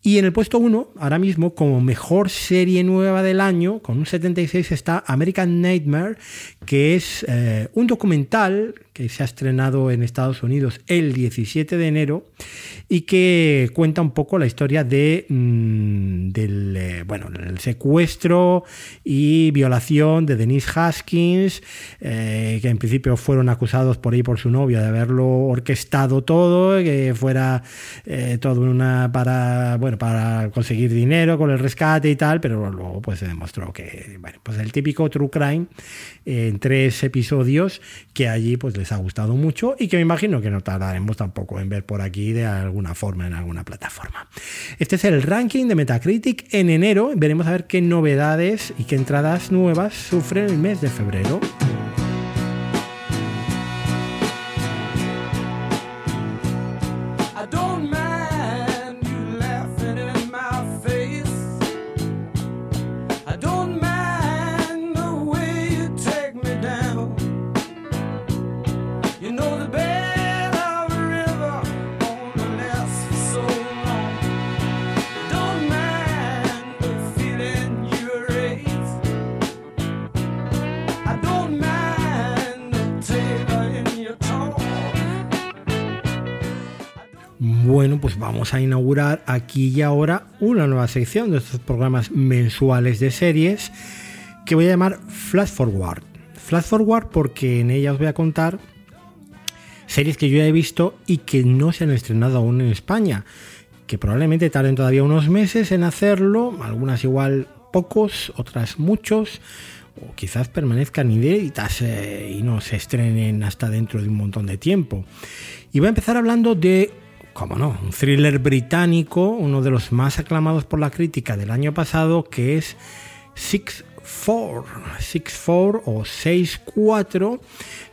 Speaker 1: Y en el puesto 1, ahora mismo, como mejor serie nueva del año, con un 76, está American Nightmare, que es eh, un documental se ha estrenado en Estados Unidos el 17 de enero y que cuenta un poco la historia de, mm, del eh, bueno, el secuestro y violación de Denise Haskins, eh, que en principio fueron acusados por ahí por su novio de haberlo orquestado todo, que fuera eh, todo una para bueno para conseguir dinero con el rescate y tal, pero luego pues se demostró que bueno, pues el típico true crime en tres episodios que allí pues les ha gustado mucho y que me imagino que no tardaremos tampoco en ver por aquí de alguna forma en alguna plataforma. Este es el ranking de Metacritic en enero. Veremos a ver qué novedades y qué entradas nuevas sufren el mes de febrero. Pues vamos a inaugurar aquí y ahora una nueva sección de estos programas mensuales de series que voy a llamar Flash Forward. Flash Forward porque en ella os voy a contar series que yo ya he visto y que no se han estrenado aún en España, que probablemente tarden todavía unos meses en hacerlo, algunas igual pocos, otras muchos, o quizás permanezcan inéditas eh, y no se estrenen hasta dentro de un montón de tiempo. Y voy a empezar hablando de como no, un thriller británico, uno de los más aclamados por la crítica del año pasado, que es Six Four, Six Four o 6-4.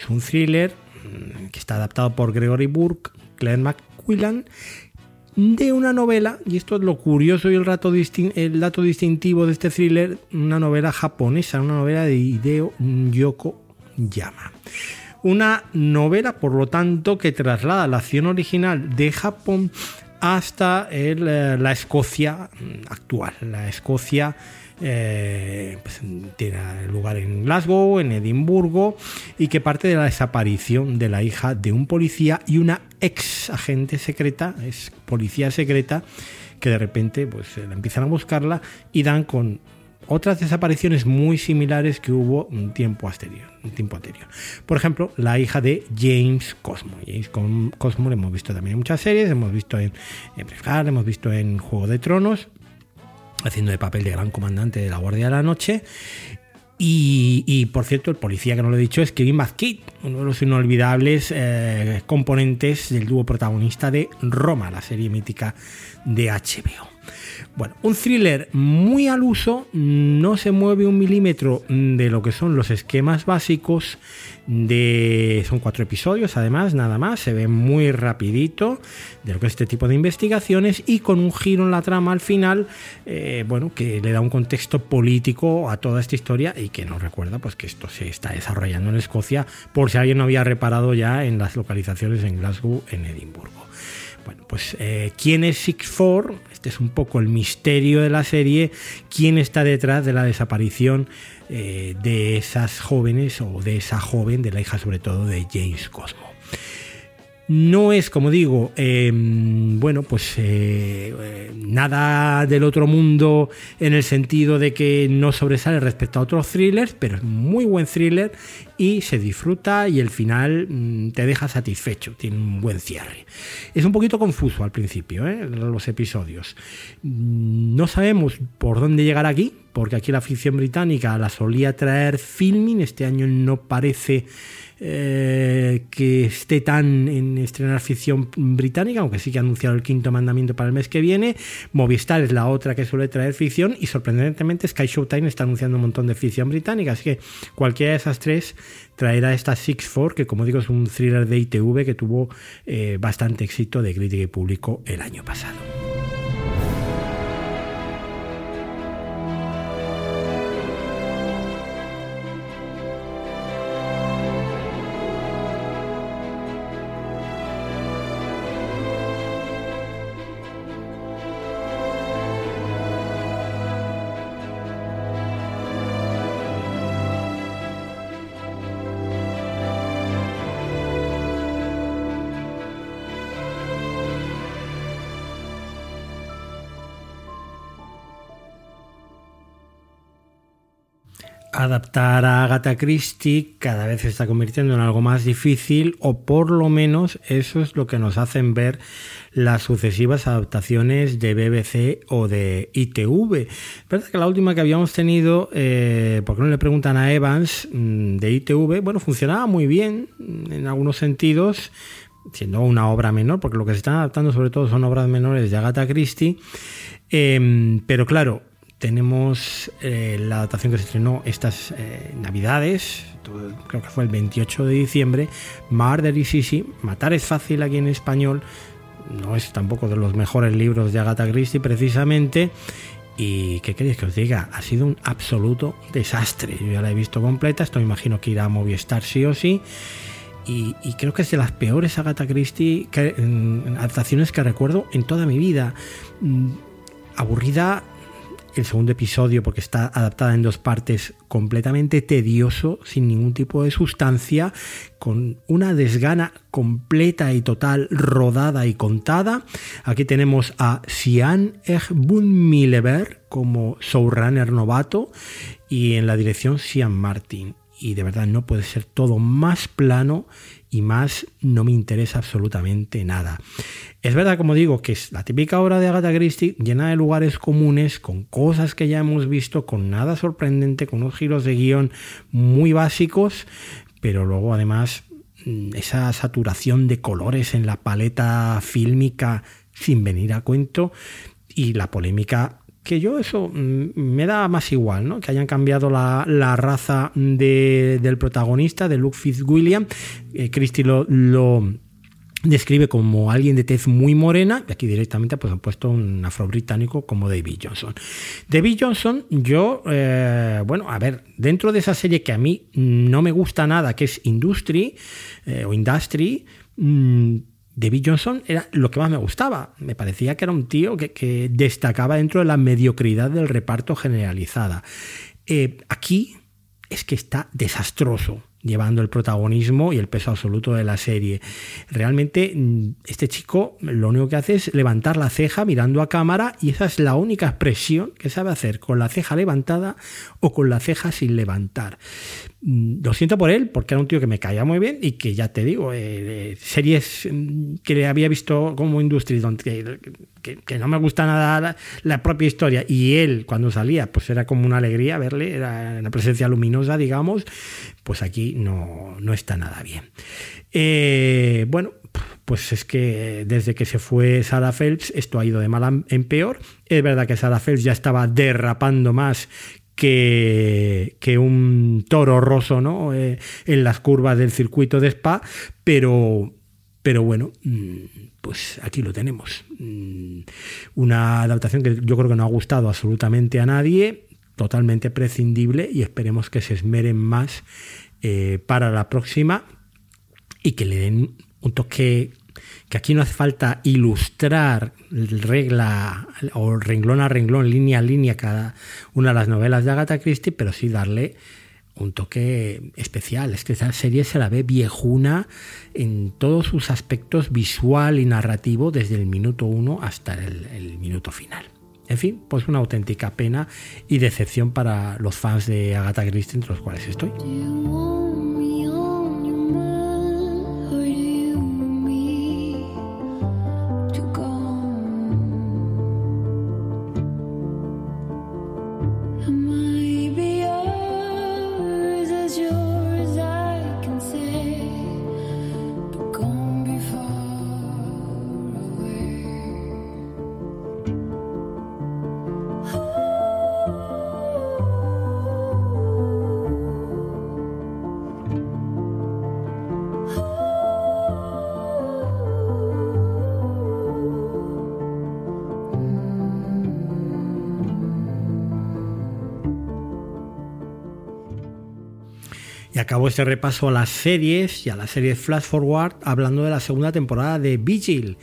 Speaker 1: Es un thriller mm, que está adaptado por Gregory Burke, Claire McQuillan, de una novela, y esto es lo curioso y el, el dato distintivo de este thriller, una novela japonesa, una novela de Hideo Yoko Yama. Una novela, por lo tanto, que traslada la acción original de Japón hasta eh, la Escocia actual, la Escocia eh, pues, tiene lugar en Glasgow, en Edimburgo, y que parte de la desaparición de la hija de un policía y una ex agente secreta, es policía secreta, que de repente pues, empiezan a buscarla y dan con otras desapariciones muy similares que hubo un tiempo anterior. Un tiempo anterior. Por ejemplo, la hija de James Cosmo. James Cosmo lo hemos visto también en muchas series, hemos visto en, en hemos visto en Juego de Tronos, haciendo de papel de gran comandante de la Guardia de la Noche. Y, por cierto, el policía que no lo he dicho es Kevin McKidd, uno de los inolvidables eh, componentes del dúo protagonista de Roma, la serie mítica de HBO. Bueno, un thriller muy al uso, no se mueve un milímetro de lo que son los esquemas básicos de... Son cuatro episodios, además, nada más, se ve muy rapidito de lo que es este tipo de investigaciones y con un giro en la trama al final, eh, bueno, que le da un contexto político a toda esta historia y que nos recuerda pues que esto se está desarrollando en Escocia, por si alguien no había reparado ya en las localizaciones en Glasgow, en Edimburgo. Bueno, pues eh, ¿quién es Six Four? Este es un poco el misterio de la serie. ¿Quién está detrás de la desaparición eh, de esas jóvenes o de esa joven, de la hija sobre todo de James Cosmo? No es, como digo, em, bueno, pues eh, eh, nada del otro mundo en el sentido de que no sobresale respecto a otros thrillers, pero es muy buen thriller y se disfruta y el final mm, te deja satisfecho, tiene un buen cierre. Es un poquito confuso al principio, ¿eh? los episodios. No sabemos por dónde llegar aquí, porque aquí la ficción británica la solía traer filming, este año no parece eh, que esté tan en estrenar ficción británica, aunque sí que ha anunciado el quinto mandamiento para el mes que viene. Movistar es la otra que suele traer ficción y sorprendentemente Sky Showtime está anunciando un montón de ficción británica, así que cualquiera de esas tres traerá esta Six Four, que como digo es un thriller de ITV que tuvo eh, bastante éxito de crítica y público el año pasado. Adaptar a Agatha Christie cada vez se está convirtiendo en algo más difícil o por lo menos eso es lo que nos hacen ver las sucesivas adaptaciones de BBC o de ITV. verdad que la última que habíamos tenido, eh, porque no le preguntan a Evans mm, de ITV, bueno, funcionaba muy bien en algunos sentidos, siendo una obra menor, porque lo que se están adaptando sobre todo son obras menores de Agatha Christie, em, pero claro, tenemos eh, la adaptación que se estrenó estas eh, navidades, creo que fue el 28 de diciembre, Murder is Easy, Matar es fácil aquí en español, no es tampoco de los mejores libros de Agatha Christie precisamente, y ¿qué queréis que os diga? Ha sido un absoluto desastre. Yo ya la he visto completa, esto me imagino que irá a Movistar sí o sí. Y, creo que es de las peores Agatha Christie mm, adaptaciones que recuerdo en toda mi vida. Mm, aburrida el segundo episodio, porque está adaptada en dos partes, completamente tedioso, sin ningún tipo de sustancia, con una desgana completa y total, rodada y contada. Aquí tenemos a Sian Egbun Milever como showrunner novato y en la dirección Sian Martin. Y de verdad no puede ser todo más plano y más no me interesa absolutamente nada. Es verdad, como digo, que es la típica obra de Agatha Christie llena de lugares comunes, con cosas que ya hemos visto, con nada sorprendente, con unos giros de guion muy básicos, pero luego además mm, esa saturación de colores en la paleta fílmica sin venir a cuento y la polémica que yo eso mm, me da más igual, ¿no? Que hayan cambiado la, raza del protagonista, de Luke Fitzwilliam. Eh, Christie lo, describe como alguien de tez muy morena, y aquí directamente pues han puesto un afro-británico como David Johnson. David Johnson, yo, eh, bueno, a ver, dentro de esa serie que a mí no me gusta nada, que es Industry eh, o Industry, mm, David Johnson era lo que más me gustaba. Me parecía que era un tío que, destacaba dentro de la mediocridad del reparto generalizada. Eh, aquí es que está desastroso llevando el protagonismo y el peso absoluto de la serie. Realmente mm, este chico lo único que hace es levantar la ceja mirando a cámara y esa es la única expresión que sabe hacer con la ceja levantada o con la ceja sin levantar. Mm, lo siento por él porque era un tío que me caía muy bien y que ya te digo, eh, series mm, que le había visto como Industry donde, que, no me gusta nada la, propia historia. Y él, cuando salía, pues era como una alegría verle, era una presencia luminosa, digamos, pues aquí no, no está nada bien. Eh, bueno, pues es que desde que se fue Sarah Phelps esto ha ido de mal en peor. Es verdad que Sarah Phelps ya estaba derrapando más que, que un toro roso ¿no? Eh, en las curvas del circuito de Spa, pero, pero bueno, mm, pues aquí lo tenemos. Mm, una adaptación que yo creo que no ha gustado absolutamente a nadie, totalmente prescindible y esperemos que se esmeren más eh, para la próxima y que le den un toque que aquí no hace falta ilustrar regla o renglón a renglón, línea a línea cada una de las novelas de Agatha Christie, pero sí darle un toque especial. Es que esa serie se la ve viejuna en todos sus aspectos visual y narrativo desde el minuto uno hasta el, el minuto final. En fin, pues una auténtica pena y decepción para los fans de Agatha Christie, entre los cuales estoy. Y acabo este repaso a las series y a la serie Flash Forward hablando de la segunda temporada de Vigil.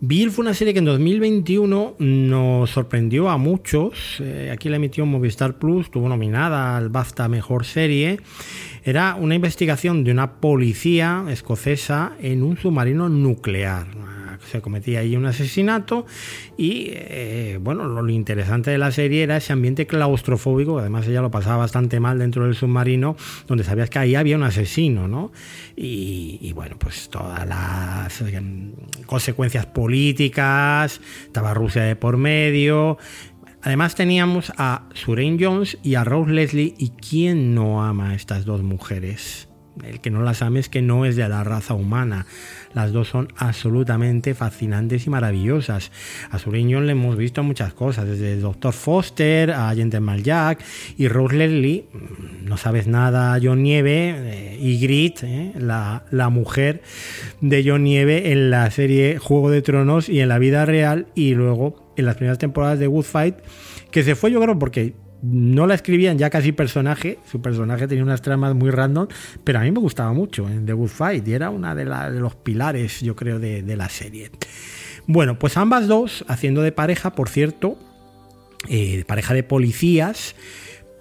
Speaker 1: Vigil fue una serie que en 2021 nos sorprendió a muchos. Eh, aquí la emitió Movistar Plus, tuvo nominada al BAFTA Mejor Serie. Era una investigación de una policía escocesa en un submarino nuclear se cometía ahí un asesinato y eh, bueno, lo, interesante de la serie era ese ambiente claustrofóbico, además ella lo pasaba bastante mal dentro del submarino, donde sabías que ahí había un asesino, ¿no? Y, bueno, pues todas las eh, consecuencias políticas, estaba Rusia de por medio, Además teníamos a Surein Jones y a Rose Leslie y quién no ama a estas dos mujeres. El que no las ame es que no es de la raza humana. Las dos son absolutamente fascinantes y maravillosas. A Suriño le hemos visto muchas cosas, desde Doctor Foster a Gentleman Jack y Rose Leslie, mm, no sabes nada, John Nieve eh, y Grit, eh, la, la, mujer de John Nieve en la serie Juego de Tronos y en la vida real y luego en las primeras temporadas de Good Fight, que se fue yo creo porque no la escribían ya casi personaje, su personaje tenía unas tramas muy random, pero a mí me gustaba mucho en The Good Fight y era una de, los pilares, yo creo, de, de, la serie. Bueno, pues ambas dos, haciendo de pareja, por cierto, eh, pareja de policías,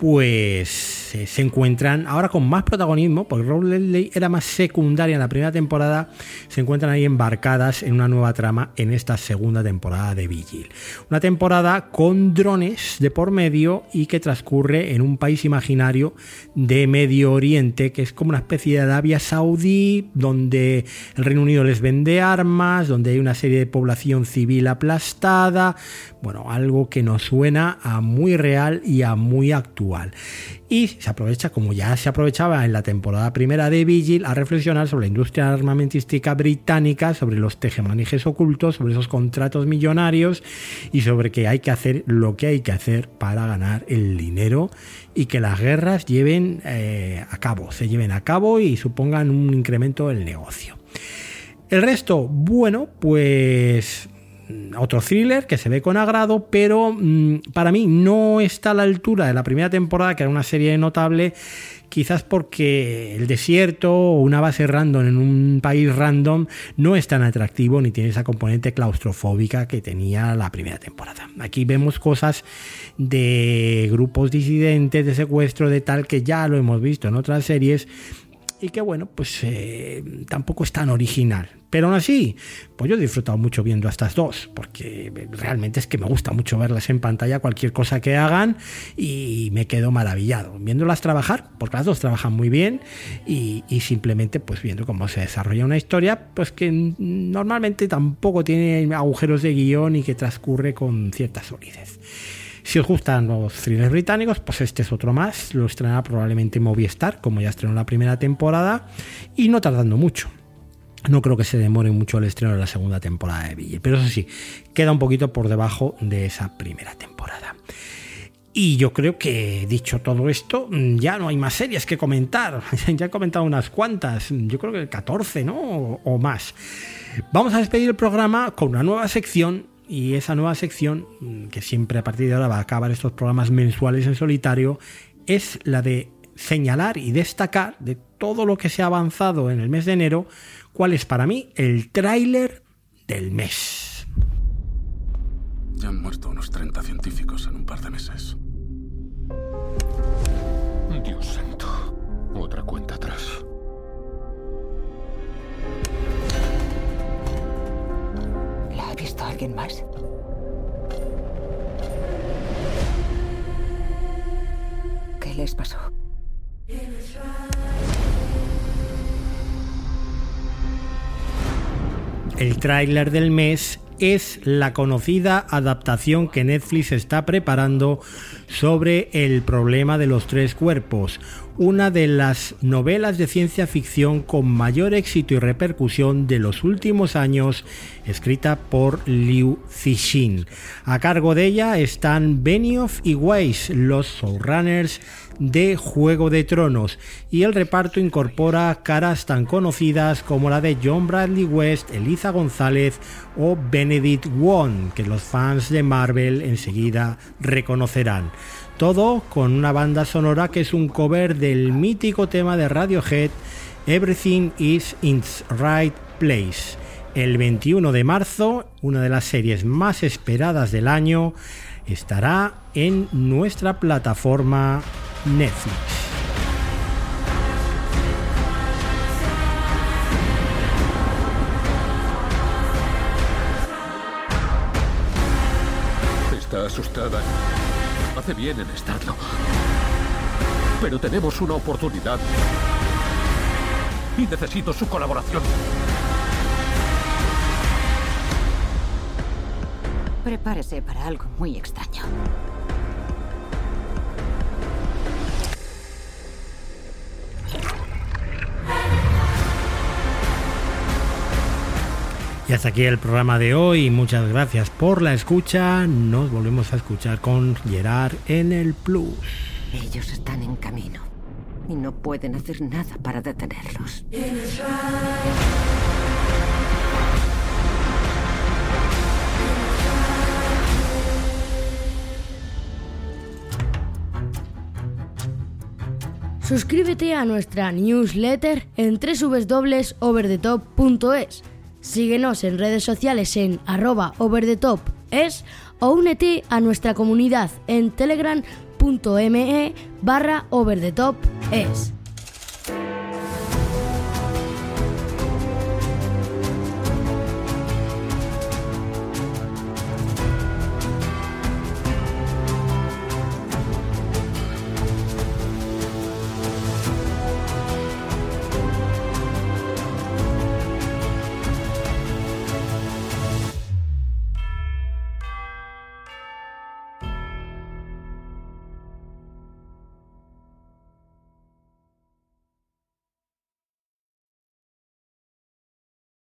Speaker 1: pues eh, se encuentran ahora con más protagonismo, porque Leslie era más secundaria en la primera temporada, se encuentran ahí embarcadas en una nueva trama en esta segunda temporada de Vigil. Una temporada con drones de por medio y que transcurre en un país imaginario de Medio Oriente, que es como una especie de Arabia Saudí, donde el Reino Unido les vende armas, donde hay una serie de población civil aplastada, bueno, algo que nos suena a muy real y a muy actual. Y se aprovecha, como ya se aprovechaba en la temporada primera de Vigil, a reflexionar sobre la industria armamentística británica, sobre los tejemanejes ocultos, sobre esos contratos millonarios y sobre que hay que hacer lo que hay que hacer para ganar el dinero y que las guerras lleven eh, a cabo, se lleven a cabo y supongan un incremento del negocio. El resto, bueno, pues otro thriller que se ve con agrado, pero mm, para mí no está a la altura de la primera temporada, que era una serie notable, quizás porque el desierto o una base random en un país random no es tan atractivo ni tiene esa componente claustrofóbica que tenía la primera temporada. Aquí vemos cosas de grupos disidentes, de secuestro, de tal que ya lo hemos visto en otras series y que bueno, pues eh, tampoco es tan original. Pero aún así, pues yo he disfrutado mucho viendo a estas dos, porque realmente es que me gusta mucho verlas en pantalla, cualquier cosa que hagan, y me quedo maravillado. Viéndolas trabajar, porque las dos trabajan muy bien, y, y simplemente pues viendo cómo se desarrolla una historia, pues que normalmente tampoco tiene agujeros de guion y que transcurre con cierta solidez. Si os gustan los thrillers británicos, pues este es otro más. Lo estrenará probablemente Movistar, como ya estrenó la primera temporada, y no tardando mucho. No creo que se demore mucho el estreno de la segunda temporada de Ville, pero eso sí, queda un poquito por debajo de esa primera temporada. Y yo creo que dicho todo esto, ya no hay más series que comentar. ya he comentado unas cuantas, yo creo que 14, ¿no? O más. Vamos a despedir el programa con una nueva sección y esa nueva sección, mm, que siempre a partir de ahora va a acabar estos programas mensuales en solitario, es la de señalar y destacar de todo lo que se ha avanzado en el mes de enero, cuál es para mí el tráiler del mes.
Speaker 4: Ya han muerto unos 30 científicos en un par de meses.
Speaker 5: Dios santo. Otra cuenta atrás.
Speaker 6: ¿La ha visto alguien más? ¿Qué les pasó?
Speaker 1: El tráiler del mes es la conocida adaptación que Netflix está preparando sobre el problema de los tres cuerpos, una de las novelas de ciencia ficción con mayor éxito y repercusión de los últimos años, escrita por Liu Cixin. A cargo de ella están Benioff y Weiss, los showrunners de Juego de Tronos, y el reparto incorpora caras tan conocidas como la de John Bradley West, Eliza González o Benedict Wong, que los fans de Marvel enseguida reconocerán. Todo con una banda sonora que es un cover del mítico tema de Radiohead, Everything is in its right place. El 21 de marzo, una de las series más esperadas del año, estará en nuestra plataforma Netflix.
Speaker 5: Asustada. Hace bien en estarlo. Pero tenemos una oportunidad. Y necesito su colaboración.
Speaker 6: Prepárese para algo muy extraño.
Speaker 1: Y hasta aquí el programa de hoy. Muchas gracias por la escucha. Nos volvemos a escuchar con Gerard en el Plus.
Speaker 6: Ellos están en camino y no pueden hacer nada para detenerlos.
Speaker 7: Suscríbete a nuestra newsletter en www.overthetop.es. Síguenos en redes sociales en arroba overthetopes o únete a nuestra comunidad en telegram.me barra overthetopes.